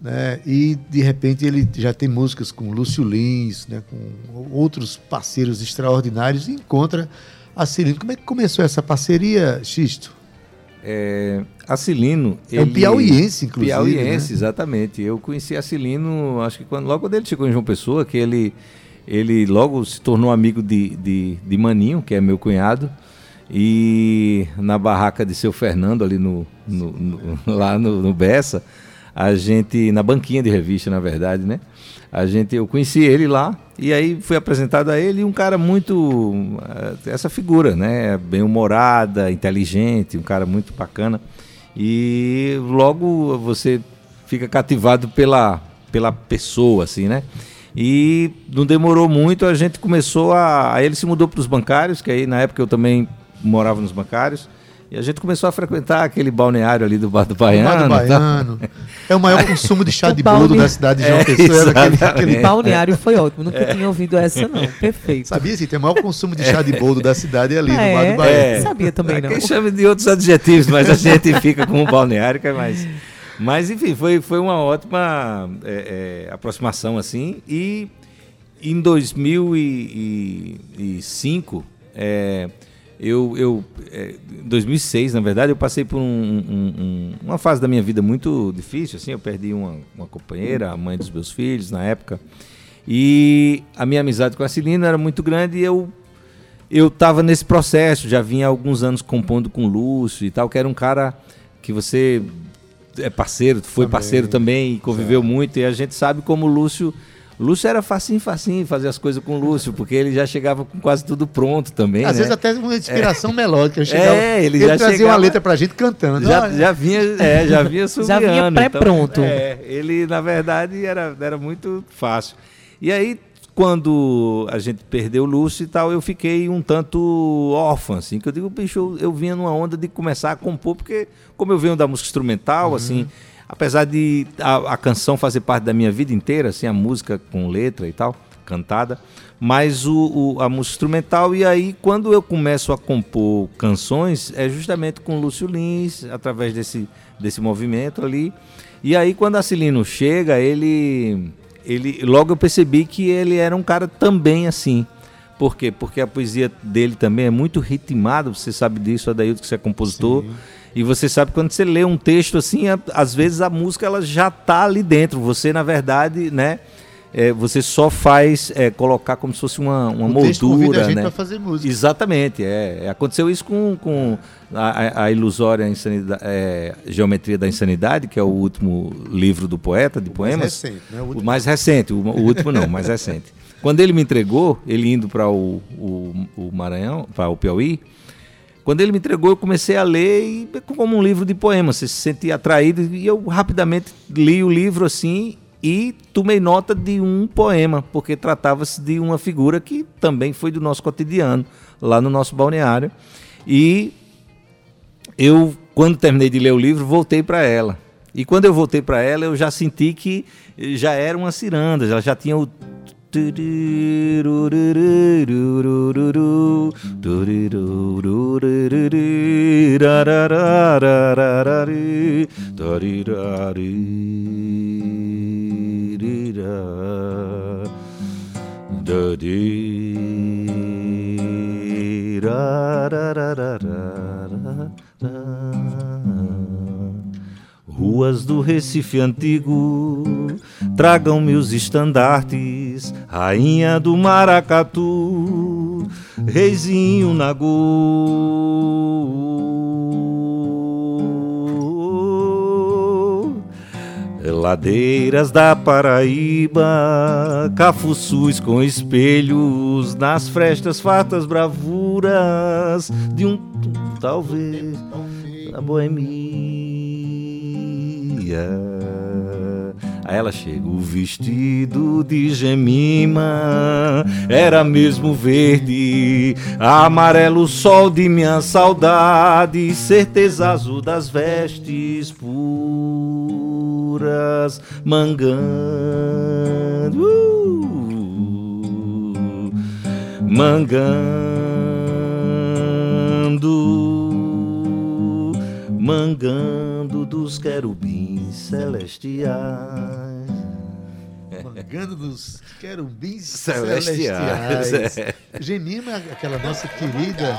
Speaker 2: né? E de repente ele já tem músicas com Lúcio Lins, né? com outros parceiros extraordinários e encontra a Celina. Como é que começou essa parceria, Xisto?
Speaker 10: É, Acilino.
Speaker 2: É um piauiense, inclusive,
Speaker 10: Piauiense,
Speaker 2: né?
Speaker 10: exatamente. Eu conheci Acilino, acho que quando, logo quando ele chegou em João Pessoa, que ele, ele logo se tornou amigo de, de, de Maninho, que é meu cunhado. E na barraca de seu Fernando, ali no, no- no- lá no, no Bessa, a gente, na banquinha de revista, na verdade, né? A gente, eu conheci ele lá e aí fui apresentado a ele um cara muito eh, essa figura, né? Bem humorada, inteligente, um cara muito bacana. E logo você fica cativado pela pela pessoa, assim, né? E não demorou muito, a gente começou a. Aí ele se mudou para os bancários, que aí na época eu também morava nos bancários. E a gente começou a frequentar aquele balneário ali do Bar do Baiano.
Speaker 2: Bar do
Speaker 10: tal.
Speaker 2: Baiano. É o maior consumo de chá de boldo
Speaker 4: balne-
Speaker 2: da cidade de João
Speaker 10: É,
Speaker 2: Pessoa. aquele- aquele-
Speaker 4: Balneário foi ótimo. Nunca tinha ouvido essa, não. Perfeito.
Speaker 2: Sabia assim, tem o maior consumo de chá de boldo da cidade é ali, no
Speaker 4: É,
Speaker 2: Bar do Baiano.
Speaker 4: é. Sabia também, não.
Speaker 10: Quem chama de outros adjetivos, mas a gente fica com o balneário que é mais. Mas enfim, foi, foi uma ótima é, é, aproximação assim. E em 2005, é, eu, eu é, em 2006, na verdade, eu passei por um- um- um- uma fase da minha vida muito difícil. Assim, eu perdi uma, uma companheira, a mãe dos meus filhos na época. E a minha amizade com a Celina era muito grande e eu eu estava nesse processo, já vinha há alguns anos compondo com o Lúcio e tal, que era um cara que você é parceiro, foi parceiro também e conviveu muito, e a gente sabe como o Lúcio. Lúcio era facinho, facinho fazer as coisas com o Lúcio, porque ele já chegava com quase tudo pronto também.
Speaker 2: Às
Speaker 10: né?
Speaker 2: vezes até uma inspiração melódica. Eu chegava-
Speaker 10: É, ele já
Speaker 2: trazia
Speaker 10: chegava-
Speaker 2: uma letra pra gente cantando.
Speaker 10: Já, já vinha, é, já vinha
Speaker 4: Já vinha
Speaker 10: subiando,
Speaker 4: pré-pronto.
Speaker 10: Então, é, ele, na verdade, era, era muito fácil. E aí, quando a gente perdeu o Lúcio e tal, eu fiquei um tanto órfão, assim, que eu digo, bicho, eu, eu vinha numa onda de começar a compor, porque como eu venho da música instrumental, assim, apesar de a, a canção fazer parte da minha vida inteira, assim, a música com letra e tal, cantada, mas o, o- a música instrumental, e aí quando eu começo a compor canções, é justamente com Lúcio Lins, através desse, desse movimento ali, e aí quando a Celino chega, ele, ele, logo eu percebi que ele era um cara também assim, por quê? Porque a poesia dele também é muito ritmada, você sabe disso, Adaildo, que você é compositor. E você sabe quando você lê um texto assim, a- às vezes a música ela já tá ali dentro. Você, na verdade, né? é, você só faz é, colocar como se fosse uma, uma
Speaker 2: O texto
Speaker 10: moldura,
Speaker 2: gente
Speaker 10: né?
Speaker 2: fazer música.
Speaker 10: Exatamente, é. Aconteceu isso com, com a, a- ilusória insanidade, é, Geometria da Insanidade, que é o último livro do poeta de poemas.
Speaker 2: recente, né? O
Speaker 10: O,
Speaker 2: último.
Speaker 10: mais recente, o, o último não, o mais recente. Quando ele me entregou, ele indo para o, o, o Maranhão, para o Piauí, quando ele me entregou, eu comecei a ler e, como um livro de poemas. Você se sentia atraído e eu rapidamente li o livro assim e tomei nota de um poema, porque tratava-se de uma figura que também foi do nosso cotidiano, lá no nosso balneário. E eu, quando terminei de ler o livro, voltei para ela. E quando eu voltei para ela, eu já senti que já era uma ciranda, ela já tinha o da da da da da da Ruas do Recife Antigo, tragam-me os estandartes, rainha do Maracatu, reizinho Nagô. Ladeiras da Paraíba, cafuçus com espelhos, nas frestas fartas bravuras de um talvez da boemia. Aí ela chega, o vestido de Gemima era mesmo verde, amarelo sol de minha saudade, certeza azul das vestes puras, mangando, uh, mangando, mangando dos querubins celestiais.
Speaker 2: Comangando dos querubins
Speaker 10: Celestiais,
Speaker 2: celestiais.
Speaker 10: é.
Speaker 2: Genima, aquela nossa querida,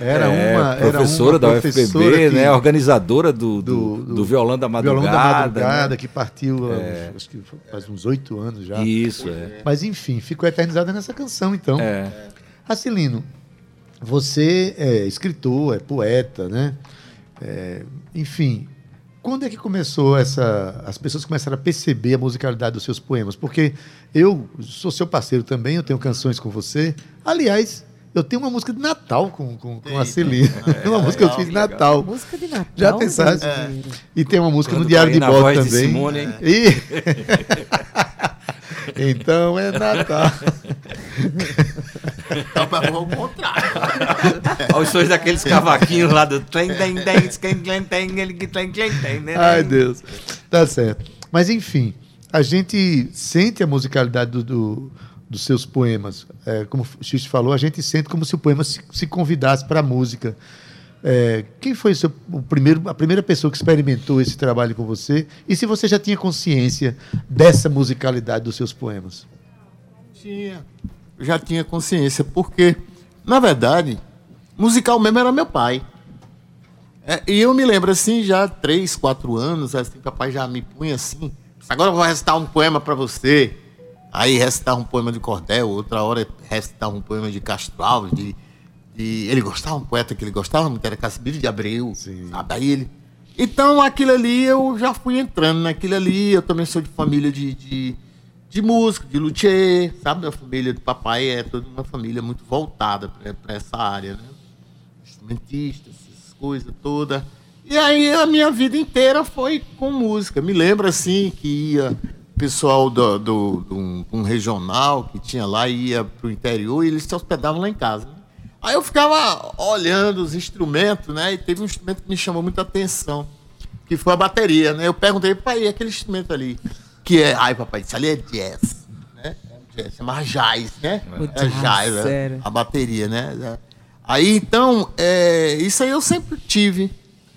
Speaker 2: era
Speaker 10: É,
Speaker 2: uma era
Speaker 10: professora
Speaker 2: uma
Speaker 10: da
Speaker 2: professora
Speaker 10: UFPB,
Speaker 2: que-
Speaker 10: né? Organizadora do, do, do, violão da madrugada.
Speaker 2: Violão da madrugada,
Speaker 10: né?
Speaker 2: que partiu há
Speaker 10: É.
Speaker 2: uns- acho que faz uns oito anos já.
Speaker 10: Isso, é.
Speaker 2: Mas enfim, ficou eternizada nessa canção, então.
Speaker 10: É.
Speaker 2: Racilino, você é escritor, é poeta, né? É, enfim, quando é que começou essa. As pessoas começaram a perceber a musicalidade dos seus poemas? Porque eu sou seu parceiro também, eu tenho canções com você. Aliás, eu tenho uma música de Natal com, com, com a Celina.
Speaker 10: É,
Speaker 2: uma música que eu fiz de Natal.
Speaker 4: Música de Natal.
Speaker 2: Já pensaste?
Speaker 4: Do
Speaker 2: E tem uma música no
Speaker 10: Quando
Speaker 2: Diário
Speaker 10: cair
Speaker 2: de Bordo
Speaker 10: voz de
Speaker 2: também.
Speaker 10: Simone, hein?
Speaker 2: E- então é Natal.
Speaker 11: Então, vou ao contrário.
Speaker 10: Olha os sons daqueles cavaquinhos lá do né?
Speaker 2: Ai, Deus. Tá certo. Mas, enfim, a gente sente a musicalidade do, do- dos seus poemas. É, como o Xixi falou, a gente sente como se o poema se, se convidasse para a música. É, quem foi o seu- o primeiro, a primeira pessoa que experimentou esse trabalho com você? E se você já tinha consciência dessa musicalidade dos seus poemas?
Speaker 11: Tinha. Já tinha consciência, porque, na verdade, musical mesmo era meu pai. É, e eu me lembro assim, já três, quatro anos, assim, papai já me punha assim. Agora eu vou recitar um poema para você. Aí recitava um poema de Cordel, outra hora recitava um poema de Castro Alves, de, de- ele gostava, um poeta que ele gostava muito, era Casimiro de Abreu, sabe? Aí ele... Então aquilo ali eu já fui entrando naquilo ali, eu também sou de família de, de, de músico, de luthier, sabe? Minha família do papai é toda uma família muito voltada para essa área, né? Instrumentista, essas coisas todas. E aí a minha vida inteira foi com música. Me lembro assim que ia pessoal do, do, do um, um regional que tinha lá ia pro interior e eles se hospedavam lá em casa. né? Aí eu ficava olhando os instrumentos, né? E teve um instrumento que me chamou muita atenção, que foi a bateria, né? Eu perguntei, pai, aquele instrumento ali? Que é. Ai, papai, isso ali é jazz. Né? É jazz, chamava jazz, né? É
Speaker 4: jazz,
Speaker 11: né?
Speaker 4: sério.
Speaker 11: a bateria, né? Aí então, é, isso aí eu sempre tive.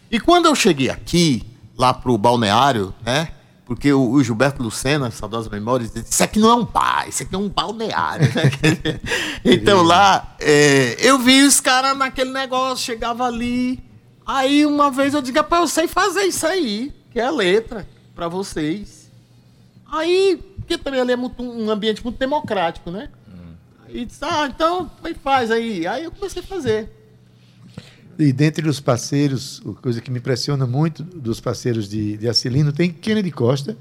Speaker 11: E quando eu cheguei aqui, lá pro balneário, né? Porque o, o Gilberto Lucena, Saudosas Memórias, disse, isso aqui não é um bar, isso aqui é um balneário. né? então lá, é, eu vi os caras naquele negócio, chegava ali. Aí uma vez eu rapaz, eu sei fazer isso aí, que é a letra, para vocês. Aí, porque também ali é muito- um ambiente muito democrático, né? Aí disse, ah, então faz aí. Aí eu comecei a fazer.
Speaker 2: E dentre os parceiros, a coisa que me impressiona muito dos parceiros de, de Acilino, tem Kennedy Costa,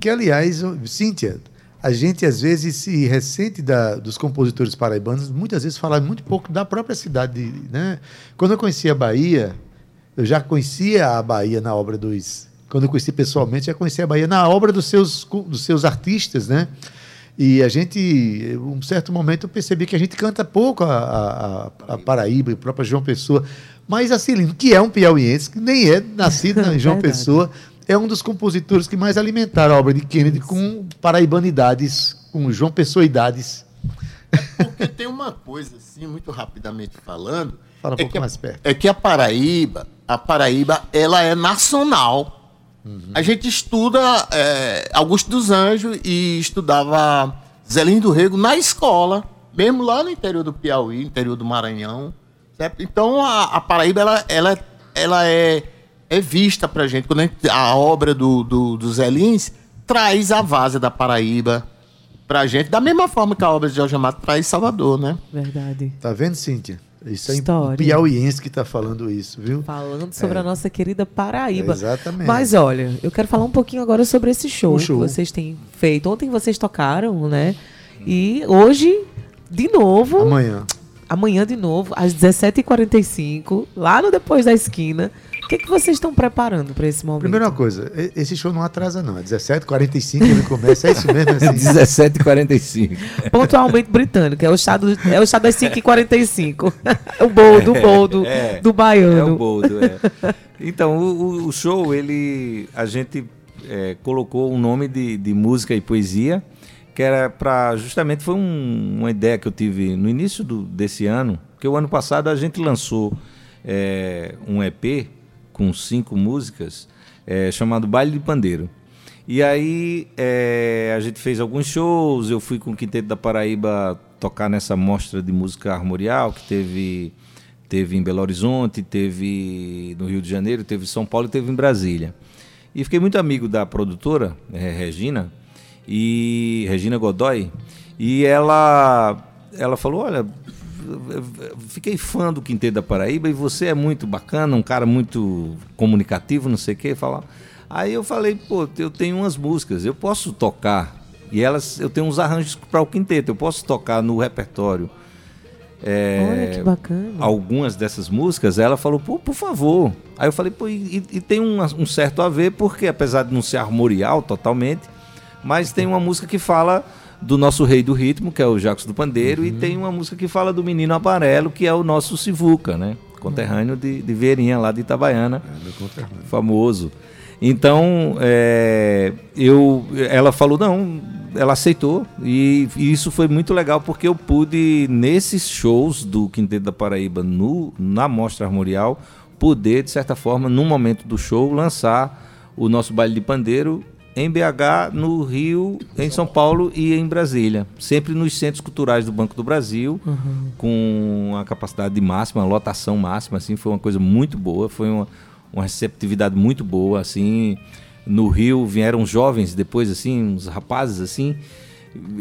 Speaker 2: que, aliás, Cíntia, a gente às vezes se ressente da, dos compositores paraibanos, muitas vezes falar muito pouco da própria cidade. Né? Quando eu conheci a Bahia, eu já conhecia a Bahia na obra dos. Quando eu conheci pessoalmente, já conhecia a Bahia na obra dos seus, dos seus artistas, né? E a gente, um certo momento, eu percebi que a gente canta pouco a, a, a- Paraíba e a própria João Pessoa. Mas a Celino, que é um piauiense, que nem é nascido na João. Pessoa, é um dos compositores que mais alimentaram a obra de Kennedy com paraibanidades, com João Pessoidades.
Speaker 11: Porque tem uma coisa, assim, muito rapidamente falando.
Speaker 2: Fala um
Speaker 11: é
Speaker 2: pouco mais perto.
Speaker 11: É que a Paraíba, a Paraíba, ela é nacional.
Speaker 2: Uhum.
Speaker 11: A gente estuda é, Augusto dos Anjos e estudava Zelim do Rego na escola, mesmo lá no interior do Piauí, interior do Maranhão. certo? Então a, a Paraíba ela, ela, ela é, é vista pra gente. Quando a, gente- a obra do, do, do Zé Lins traz a várzea da Paraíba pra gente, da mesma forma que a obra de Jorge Amado traz Salvador, né?
Speaker 4: Verdade.
Speaker 2: Tá vendo, Cíntia? Isso é um
Speaker 4: História.
Speaker 2: piauiense que está falando isso, viu?
Speaker 4: Falando sobre
Speaker 2: É.
Speaker 4: a nossa querida Paraíba.
Speaker 2: Exatamente.
Speaker 4: Mas olha, eu quero falar um pouquinho agora sobre esse show,
Speaker 2: show.
Speaker 4: que vocês têm feito. Ontem vocês tocaram, né? E hoje, de novo.
Speaker 2: Amanhã.
Speaker 4: Amanhã de novo, às 17h45, lá no Depois da Esquina. O que, que vocês estão preparando para esse momento?
Speaker 2: Primeira coisa, esse show não atrasa, não. É 17h45 ele começa, é isso mesmo? Assim?
Speaker 10: 17h45.
Speaker 4: Pontualmente britânico, é o chá, do, é o chá das 5h45. o boldo, o boldo
Speaker 10: É,
Speaker 4: do baiano.
Speaker 10: É o boldo, é. Então, o, o- o show, ele. A gente é, colocou um nome de, de música e poesia, que era para. Justamente foi um- uma ideia que eu tive no início do- desse ano, porque o ano passado a gente lançou é, um EP com cinco músicas é, chamado Baile de Pandeiro. E aí é, a gente fez alguns shows, eu fui com o Quinteto da Paraíba tocar nessa mostra de música armorial que teve, teve em Belo Horizonte, teve no Rio de Janeiro, teve em São Paulo e teve em Brasília. E fiquei muito amigo da produtora, é, Regina, e Regina Godoy, e ela, ela falou, olha, fiquei fã do Quinteto da Paraíba e você é muito bacana, um cara muito comunicativo, não sei o quê, falar. Aí eu falei, pô, eu tenho umas músicas, eu posso tocar. E elas, eu tenho uns arranjos para o quinteto, eu posso tocar no repertório. É,
Speaker 4: Olha que bacana.
Speaker 10: Algumas dessas músicas, ela falou, pô, por favor. Aí eu falei, pô, e, e tem um, um, certo a ver, porque apesar de não ser armorial totalmente, mas tem uma música que fala do nosso rei do ritmo, que é o Jacques do Pandeiro, uhum. e tem uma música que fala do menino amarelo, que é o nosso Sivuca, né? Conterrâneo de, de lá de Itabaiana. É, famoso. Então, é, eu, ela falou, não, ela aceitou e, e, isso foi muito legal porque eu pude, nesses shows do Quinteto da Paraíba, no, na Mostra Armorial, poder, de certa forma, num momento do show, lançar o nosso baile de pandeiro em BH, no Rio, em São Paulo e em Brasília. Sempre nos centros culturais do Banco do Brasil, uhum. com a capacidade máxima, a lotação máxima, assim, foi uma coisa muito boa, foi uma, uma receptividade muito boa, assim. No Rio vieram jovens depois, assim, uns rapazes, assim,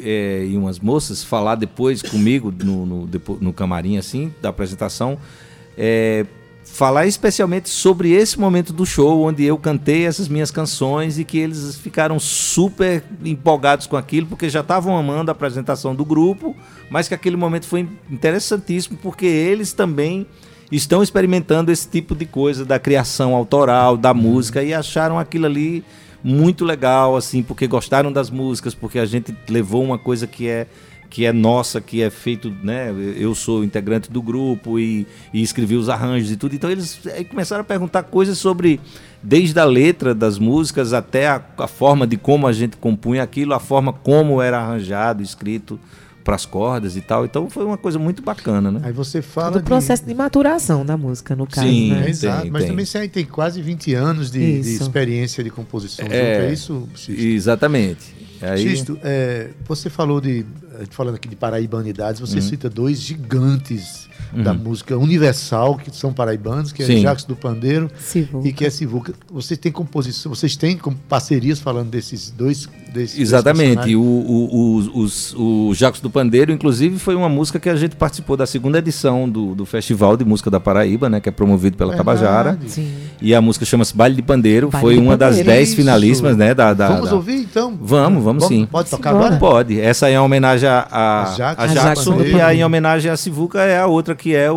Speaker 10: é, e umas moças falar depois comigo no, no, no camarim, assim, da apresentação, é, falar especialmente sobre esse momento do show, onde eu cantei essas minhas canções e que eles ficaram super empolgados com aquilo, porque já estavam amando a apresentação do grupo, mas que aquele momento foi interessantíssimo, porque eles também estão experimentando esse tipo de coisa da criação autoral, da música e acharam aquilo ali muito legal, assim, porque gostaram das músicas, porque a gente levou uma coisa que é que é nossa, que é feito, né? Eu sou integrante do grupo e, e escrevi os arranjos e tudo. Então eles começaram a perguntar coisas sobre, desde a letra das músicas até a, a forma de como a gente compunha aquilo, a forma como era arranjado, escrito para as cordas e tal. Então foi uma coisa muito bacana, né?
Speaker 2: Aí você fala
Speaker 4: do de... processo de maturação da música, no caso,
Speaker 10: Sim,
Speaker 4: né?
Speaker 2: É, exato. Tem, Mas tem. também você tem quase 20 anos de, de experiência de composição. É, é isso,
Speaker 10: Xisto? Exatamente.
Speaker 2: Aí... Xisto, é, você falou de, falando aqui de Paraibanidades, você uhum. cita dois gigantes uhum. da música universal, que são paraibanos, que é Sim. Jacques do Pandeiro e que é Sivuca. Vocês têm composição, vocês têm parcerias falando desses dois desses
Speaker 10: Exatamente. o, o, o, o Jacques do Pandeiro, inclusive, foi uma música que a gente participou da segunda edição do, do Festival de Música da Paraíba, né? Que é promovido pela Verdade. Tabajara. Sim. E a música chama-se Baile de Pandeiro. Baile foi de uma Pandeiro. das dez finalíssimas, né? Da, da
Speaker 2: vamos
Speaker 10: da...
Speaker 2: ouvir então?
Speaker 10: Vamos, vamos sim.
Speaker 2: Pode tocar agora?
Speaker 10: Pode. Essa é em homenagem a, a, a, Jackson, e a em homenagem a Sivuca é a outra que é o,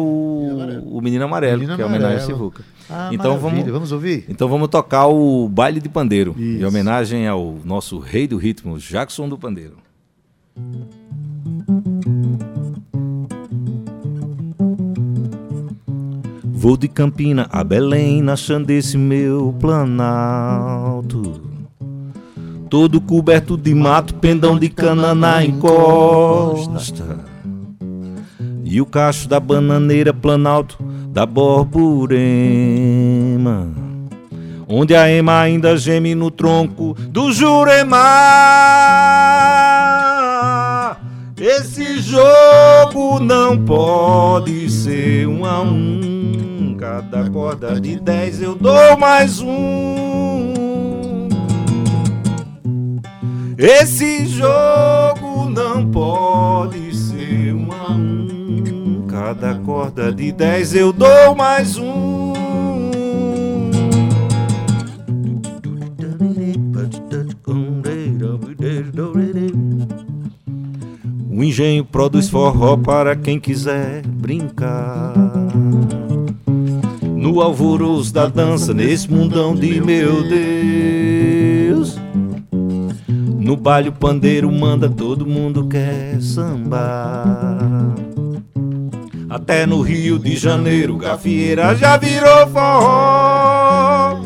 Speaker 10: o Menino Amarelo, Menino que é homenagem a Sivuca.
Speaker 2: Ah, então vamos, vamos ouvir.
Speaker 10: Então vamos tocar o Baile de Pandeiro, Isso. em homenagem ao nosso rei do ritmo, Jackson do Pandeiro. Vou de Campina a Belém, na desse meu planalto. Todo coberto de mato, pendão de cana na encosta. E o cacho da bananeira, planalto da borborema, onde a ema ainda geme no tronco do jurema. Esse jogo não pode ser um a um, cada corda de dez eu dou mais um. Esse jogo não pode ser um a um cada corda de dez eu dou mais um. O engenho produz forró para quem quiser brincar. No alvoroço da dança, nesse mundão de meu Deus. No baile o pandeiro manda, todo mundo quer sambar. Até no Rio de Janeiro, gafieira já virou forró.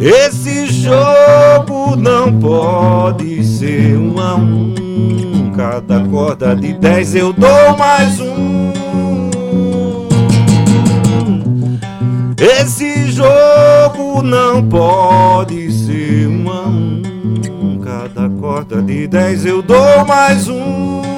Speaker 10: Esse jogo não pode ser um a um. Cada corda de dez eu dou mais um. Esse jogo não pode ser um a um. Corda de dez eu dou mais um.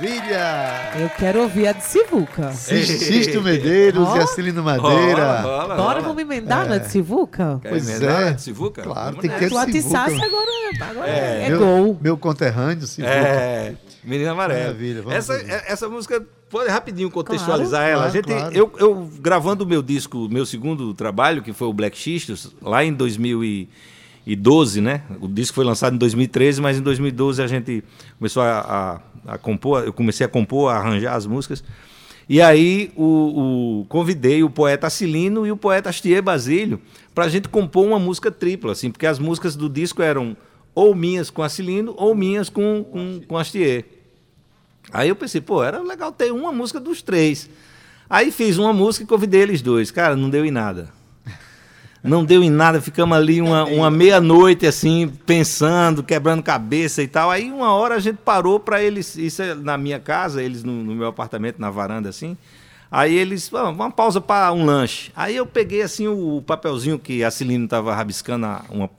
Speaker 2: Maravilha!
Speaker 4: Eu quero ouvir a de Sivuca.
Speaker 2: Sisto Medeiros
Speaker 4: Ó.
Speaker 2: e Acilino Madeira.
Speaker 10: Rola,
Speaker 4: Bora, vamos emendar na de Sivuca?
Speaker 2: Pois
Speaker 10: emendar
Speaker 2: é.
Speaker 10: na de Sivuca?
Speaker 2: Claro,
Speaker 10: Vamos
Speaker 2: tem que ter
Speaker 4: Tu atiçasse
Speaker 2: Sivuca.
Speaker 4: agora, agora é,
Speaker 2: meu,
Speaker 4: gol.
Speaker 2: Meu conterrâneo, Sivuca.
Speaker 10: É, Menina Amarela.
Speaker 2: Maravilha, vamos
Speaker 10: essa,
Speaker 2: ouvir.
Speaker 10: é- essa música, pode rapidinho contextualizar
Speaker 2: Claro,
Speaker 10: ela.
Speaker 2: claro,
Speaker 10: a gente,
Speaker 2: claro.
Speaker 10: eu, eu gravando o meu disco, meu segundo trabalho, que foi o Black Xistos, lá em 2012, né? O disco foi lançado em 2013, mas em 2012 a gente começou a, a- a compor, eu comecei a compor, a arranjar as músicas. E aí o, o- convidei o poeta Acilino e o poeta Astier Basílio para a gente compor uma música tripla, assim, porque as músicas do disco eram ou minhas com Acilino ou minhas com, com, com Astier. Aí eu pensei, pô, era legal ter uma música dos três. Aí fiz uma música e convidei eles dois. Cara, não deu em nada. Não deu em nada, ficamos ali uma, uma meia-noite, assim, pensando, quebrando cabeça e tal. Aí uma hora a gente parou para eles, isso é na minha casa, eles no, no meu apartamento, na varanda, assim. Aí eles, "Vamos, uma pausa para um lanche. Aí eu peguei, assim, o papelzinho que a Celina estava rabiscando uma,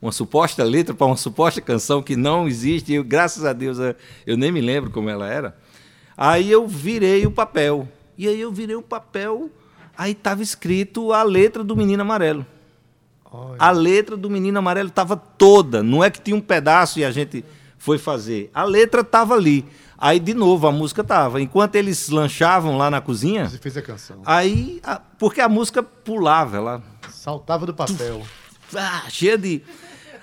Speaker 10: uma suposta letra para uma suposta canção que não existe. E eu, graças a Deus, eu, eu nem me lembro como ela era. Aí eu virei o papel. E aí eu virei o papel, aí estava escrito a letra do Menino Amarelo. A letra do Menino Amarelo estava toda. Não é que tinha um pedaço e a gente foi fazer. A letra estava ali. Aí, de novo, a música estava. Enquanto eles lanchavam lá na cozinha,
Speaker 2: Você fez a canção.
Speaker 10: aí. a- porque a música pulava, ela
Speaker 2: Saltava do papel.
Speaker 10: ah, cheia de.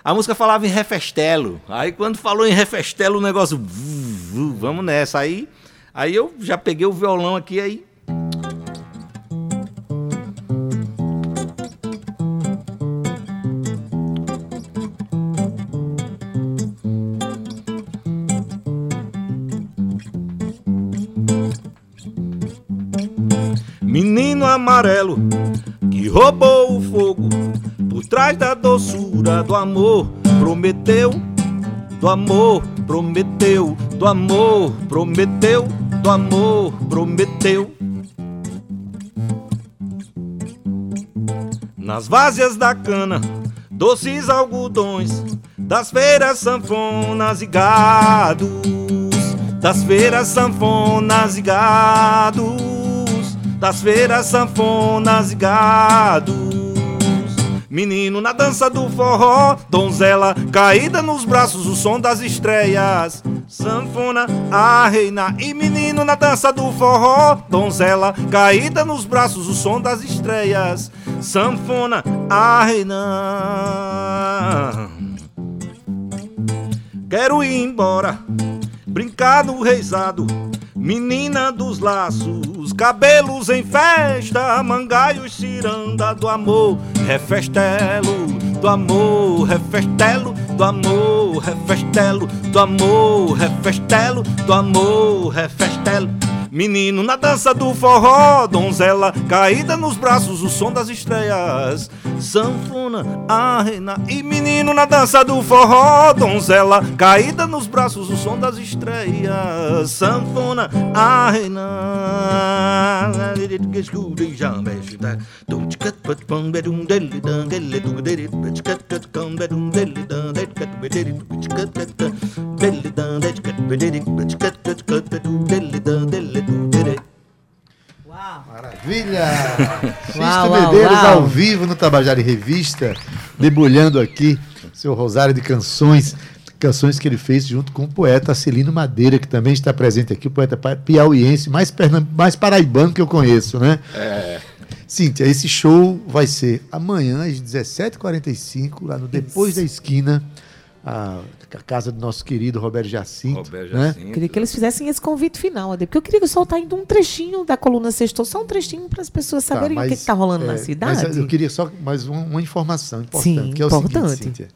Speaker 10: A música falava em refestelo. Aí quando falou em refestelo, o negócio. vamos nessa. Aí, aí eu já peguei o violão aqui, aí. Menino amarelo que roubou o fogo por trás da doçura do amor, prometeu, do amor, prometeu, do amor, prometeu, do amor, prometeu. Nas vásias da cana, doces algodões, das feiras sanfonas e gados, das feiras sanfonas e gados, das feiras sanfonas e gados. Menino na dança do forró, donzela caída nos braços, o som das estreias. Sanfona, a reina e menino na dança do forró, donzela caída nos braços, o som das estreias. Sanfona, a reina. Quero ir embora, brincar no reisado. Menina dos laços, cabelos em festa, mangaios ciranda do amor, refestelo, do amor, refestelo, do amor, refestelo, do amor, refestelo, do amor, refestelo. Menino na dança do forró, donzela caída nos braços, o som das estreias. Sanfona, a reina e menino na dança do forró, donzela caída nos braços, o som das estreias. Sanfona, a reina.
Speaker 2: Maravilha!
Speaker 4: Uau,
Speaker 2: Medeiros ao vivo no Tabajara Revista, debulhando aqui seu rosário de canções, canções que ele fez junto com o poeta Celino Madeira, que também está presente aqui, o poeta piauiense mais, pernam- mais paraibano que eu conheço, né?
Speaker 10: É.
Speaker 2: Cíntia, esse show vai ser amanhã às 17h45, lá no Depois da Esquina, a, a casa do nosso querido Roberto Jacinto.
Speaker 10: Roberto
Speaker 2: né?
Speaker 10: Jacinto.
Speaker 4: Queria que eles fizessem esse convite final, porque eu queria soltar ainda um trechinho da coluna Sextou, só um trechinho para as pessoas
Speaker 2: Tá,
Speaker 4: saberem o que
Speaker 2: mas,
Speaker 4: está rolando
Speaker 2: é,
Speaker 4: na
Speaker 2: Mas
Speaker 4: cidade.
Speaker 2: eu queria só mais uma, uma informação importante,
Speaker 4: Sim,
Speaker 2: que é o
Speaker 4: importante.
Speaker 2: seguinte, Cíntia.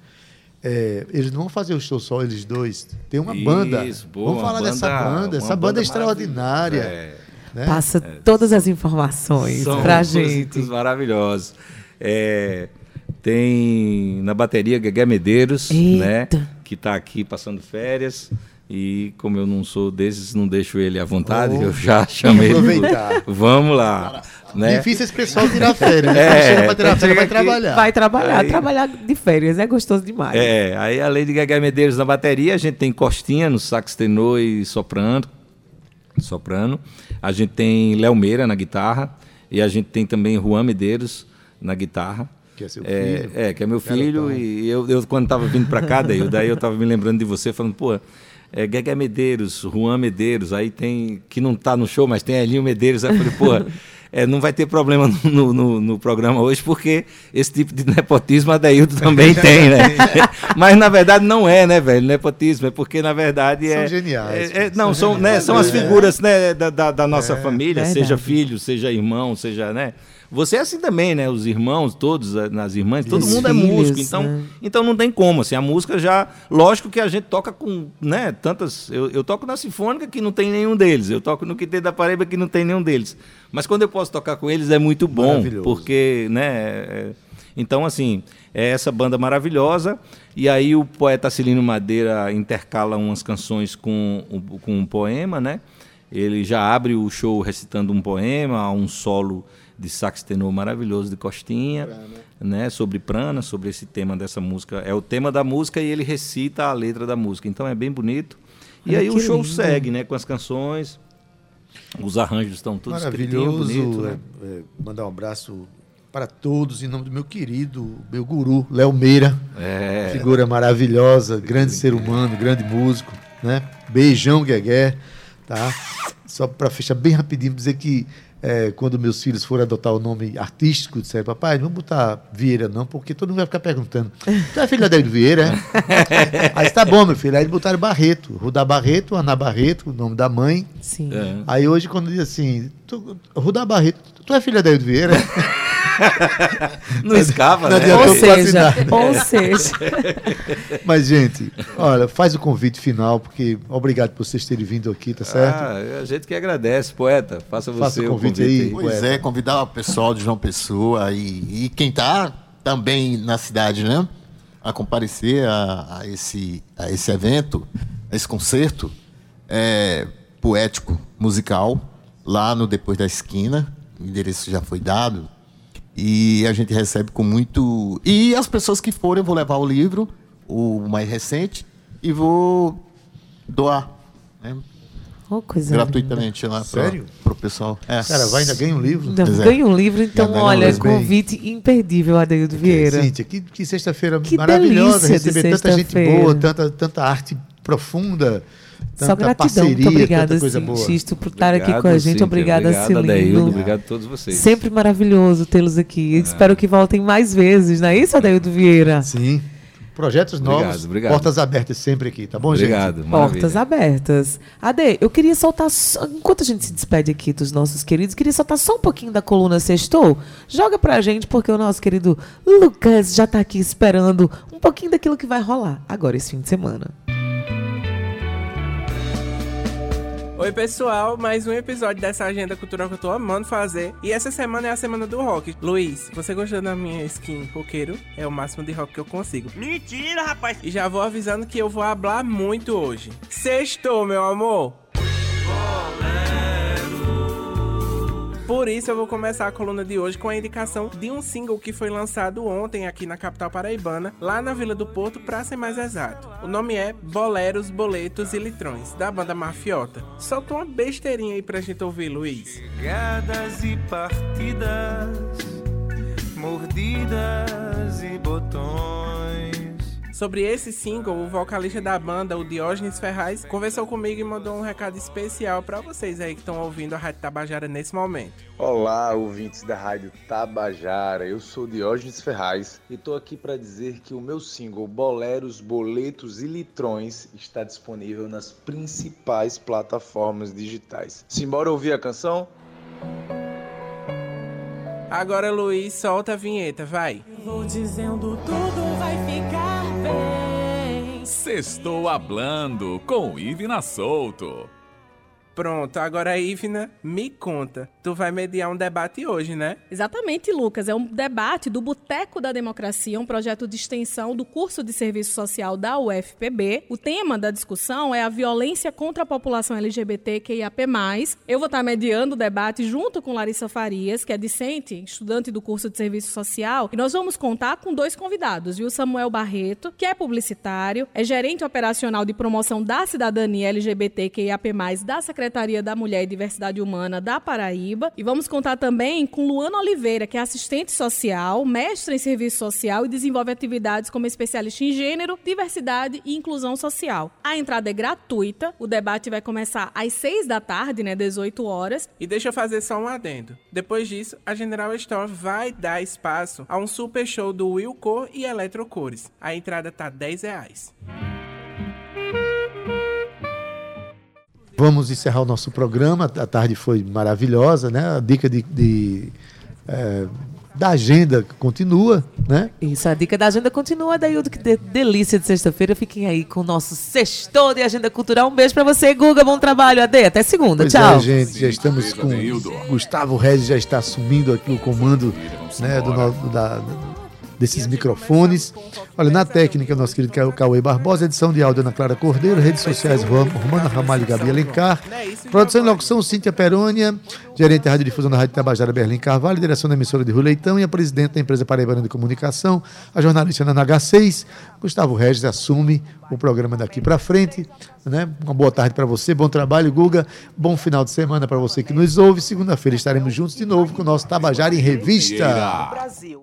Speaker 2: É, eles não vão fazer o show só eles dois. Tem uma
Speaker 10: Isso,
Speaker 2: banda.
Speaker 10: boa,
Speaker 2: Vamos falar
Speaker 10: uma
Speaker 2: dessa
Speaker 10: banda-
Speaker 2: banda. Essa banda,
Speaker 10: banda
Speaker 2: é extraordinária.
Speaker 10: É.
Speaker 2: né?
Speaker 4: Passa todas as informações
Speaker 10: músicos
Speaker 4: gente.
Speaker 10: maravilhosos. É, tem na bateria Guegué Medeiros, né? Que está aqui passando férias. E como eu não sou desses, não deixo ele à vontade,
Speaker 2: Oh,
Speaker 10: eu já chamei ele.
Speaker 2: aproveitar.
Speaker 10: Vamos lá. Né?
Speaker 2: Difícil esse pessoal tirar férias.
Speaker 10: É,
Speaker 2: Quando chega pra tirar férias, vai trabalhar.
Speaker 4: Vai trabalhar,
Speaker 10: Aí-
Speaker 4: trabalhar de férias, é gostoso demais.
Speaker 10: É, aí além de Gagá Medeiros na bateria, a gente tem Costinha no sax tenor e soprano. Soprano. A gente tem Léo Meira na guitarra. E a gente tem também Juan Medeiros na guitarra.
Speaker 2: Que é seu
Speaker 10: É,
Speaker 2: filho.
Speaker 10: é, que é meu filho. E eu, eu quando estava vindo para cá, daí, daí eu estava me lembrando de você, falando, pô, é Gagá Medeiros, Juan Medeiros, aí tem, que não tá no show, mas tem Elinho Medeiros. Aí eu falei, pô, é, não vai ter problema no, no, no programa hoje, porque esse tipo de nepotismo a Daildo também tem, né? mas na verdade não é, né, velho? Nepotismo, é porque na verdade
Speaker 2: São
Speaker 10: é.
Speaker 2: geniais,
Speaker 10: é- é-
Speaker 2: são
Speaker 10: não, são, né,
Speaker 2: geniais.
Speaker 10: são as
Speaker 2: É.
Speaker 10: figuras né, da, da, da nossa família,
Speaker 2: verdade.
Speaker 10: seja filho, seja irmão, seja, né? Você é assim também, né? Os irmãos, todos, eh, nas irmãs, todo
Speaker 4: Os
Speaker 10: mundo é músico. Então,
Speaker 4: né?
Speaker 10: então não tem como, assim, a música já. Lógico que a gente toca com, né, tantas. Eu, eu toco na Sinfônica que não tem nenhum deles. Eu toco no Quinteto da Paraíba que não tem nenhum deles. Mas quando eu posso tocar com eles é muito bom, porque, né. é- então, assim, é essa banda maravilhosa. E aí o poeta Cilino Madeira intercala umas canções com, um- com um poema, né? Ele já abre o show recitando um poema, um solo de sax tenor maravilhoso de Costinha, né? Sobre prana, sobre esse tema dessa música. É o tema da música e ele recita a letra da música. Então é bem bonito. E
Speaker 4: Olha
Speaker 10: aí o show
Speaker 4: lindo.
Speaker 10: segue, né? Com as canções. Os arranjos estão todos
Speaker 2: Maravilhoso.
Speaker 10: bonito, né?
Speaker 2: é, é, mandar um abraço para todos em nome do meu querido, meu guru, Léo Meira.
Speaker 10: É.
Speaker 2: Figura maravilhosa, grande ser humano, grande músico, né? Beijão, Guegué, tá? Só para fechar bem rapidinho, dizer que é, quando meus filhos forem adotar o nome artístico, disseram, papai, não vamos botar Vieira não, porque todo mundo vai ficar perguntando, tu é filho da David Vieira, é? Aí tá bom, meu filho. Aí eles botaram Barreto, Rudá Barreto, Ana Barreto, o nome da mãe.
Speaker 4: Sim.
Speaker 10: É.
Speaker 2: Aí hoje, quando diz assim, Rudá Barreto, tu é filha da David Vieira?
Speaker 10: Não escapa,
Speaker 2: Não
Speaker 10: né?
Speaker 4: Ou seja,
Speaker 2: nada.
Speaker 4: ou seja.
Speaker 2: Mas, gente, olha, faz o convite final, porque obrigado por vocês terem vindo aqui, tá certo?
Speaker 10: Ah, a gente que agradece, poeta. Faça você
Speaker 2: Faça o
Speaker 10: o
Speaker 2: convite
Speaker 10: convite,
Speaker 2: aí.
Speaker 10: aí.
Speaker 11: Pois
Speaker 2: Poeta.
Speaker 11: é, convidar o pessoal de João Pessoa e, e quem tá também na cidade, né? A comparecer a, a esse, a esse evento, a esse concerto é, poético, musical, lá no Depois da Esquina. O endereço já foi dado. E a gente recebe com muito. E as pessoas que forem, eu vou levar o livro, o mais recente, e vou doar. Né?
Speaker 4: Oh, coisa
Speaker 11: gratuitamente lá
Speaker 2: Sério?
Speaker 11: para o pessoal. É.
Speaker 2: Cara, vai ainda ganha um livro.
Speaker 4: linda.
Speaker 11: Pois é.
Speaker 4: Ganha um livro, então,
Speaker 11: um
Speaker 4: olha,
Speaker 11: livro.
Speaker 4: convite imperdível, Adeildo Vieira.
Speaker 2: Cíntia, que, que sexta-feira maravilhosa, receber tanta gente boa, tanta, tanta arte profunda, tanta
Speaker 4: Só gratidão,
Speaker 2: parceria,
Speaker 4: muito obrigada. Xisto, por estar aqui com a
Speaker 10: Obrigado,
Speaker 4: gente.
Speaker 10: Cíntia.
Speaker 4: Obrigada,
Speaker 10: obrigado. Obrigado a todos vocês.
Speaker 4: Sempre maravilhoso tê-los aqui. Espero que voltem mais vezes, não é isso, Adeildo Vieira?
Speaker 2: Sim. Projetos
Speaker 10: Obrigado,
Speaker 2: novos,
Speaker 10: obrigado.
Speaker 2: portas abertas sempre aqui, tá bom,
Speaker 10: Obrigado.
Speaker 2: gente?
Speaker 4: Portas
Speaker 10: maravilha.
Speaker 4: abertas. Ade, eu queria soltar, só- enquanto a gente se despede aqui dos nossos queridos, queria soltar só um pouquinho da coluna Sextou. Joga pra gente, porque o nosso querido Lucas já tá aqui esperando um pouquinho daquilo que vai rolar agora esse fim de semana.
Speaker 12: Oi pessoal, mais um episódio dessa agenda cultural que eu tô amando fazer. E essa semana é a semana do rock. Luiz, você gostou da minha skin roqueiro? É o máximo de rock que eu consigo.
Speaker 13: Mentira, rapaz.
Speaker 12: E já vou avisando que eu vou hablar muito hoje. Sextou, meu amor! Por isso eu vou começar a coluna de hoje com a indicação de um single que foi lançado ontem aqui na capital paraibana, lá na Vila do Porto, pra ser mais exato. O nome é Boleros, Boletos e Litrões, da banda Mafiota. Solta uma besteirinha aí pra gente ouvir, Luiz.
Speaker 13: Chegadas e partidas, mordidas e botões.
Speaker 12: Sobre esse single, o vocalista da banda, o Diógenes Ferraz, conversou comigo e mandou um recado especial pra vocês aí que estão ouvindo a Rádio Tabajara nesse momento.
Speaker 14: Olá, ouvintes da Rádio Tabajara. Eu sou Diógenes Ferraz e tô aqui para dizer que o meu single Boleros, Boletos e Litrões está disponível nas principais plataformas digitais. Simbora ouvir a canção?
Speaker 12: Agora, Luiz, solta a vinheta, vai.
Speaker 15: Vou dizendo tudo vai ficar bem.
Speaker 1: Sextou Hablando com Ivina Souto.
Speaker 12: Pronto, agora Ivna, me conta. Tu vai mediar um debate hoje, né?
Speaker 16: Exatamente, Lucas. É um debate do Boteco da Democracia, um projeto de extensão do curso de serviço social da UFPB. O tema da discussão é a violência contra a população LGBTQIAP+. Eu vou estar mediando o debate junto com Larissa Farias, que é discente, estudante do curso de serviço social, e nós vamos contar com dois convidados, viu? Samuel Barreto, que é publicitário, é gerente operacional de promoção da cidadania LGBTQIAP+, da Secretaria da Mulher e Diversidade Humana da Paraíba. E vamos contar também com Luana Oliveira, que é assistente social, mestre em serviço social e desenvolve atividades como especialista em gênero, diversidade e inclusão social. A entrada é gratuita, o debate vai começar às 6 da tarde, né, 18 horas.
Speaker 12: E deixa eu fazer só um adendo. Depois disso, a General Store vai dar espaço a um super show do Will Cor e Eletrocores. A entrada tá 10 reais.
Speaker 2: Vamos encerrar o nosso programa. A tarde foi maravilhosa, né? A dica de, de, é, da agenda continua, né?
Speaker 4: Isso, a dica da agenda continua. Daí, que de, delícia de sexta-feira. Fiquem aí com o nosso sextor de agenda cultural. Um beijo pra você, Guga. Bom trabalho, Ade. Até segunda.
Speaker 2: Pois
Speaker 4: Tchau.
Speaker 2: É, gente, já estamos com. Gustavo Regis já está assumindo aqui o comando né, do, no- da, desses microfones. Olha, na técnica, nosso querido Ca- Cauê Barbosa, edição de áudio Ana Clara Cordeiro, redes sociais Rom- Romana Ramalho e Gabi Alencar, produção e locução Cíntia Perônia, gerente de radiodifusão da Rádio Tabajara Berlim Carvalho, direção da emissora de Rui Leitão e a presidente da empresa Paraibana de Comunicação, a jornalista Ana H6, Gustavo Regis assume o programa daqui para frente. Né? Uma boa tarde para você, bom trabalho, Guga, bom final de semana para você que nos ouve. Segunda-feira estaremos juntos de novo com o nosso Tabajara em Revista.
Speaker 1: Brasil.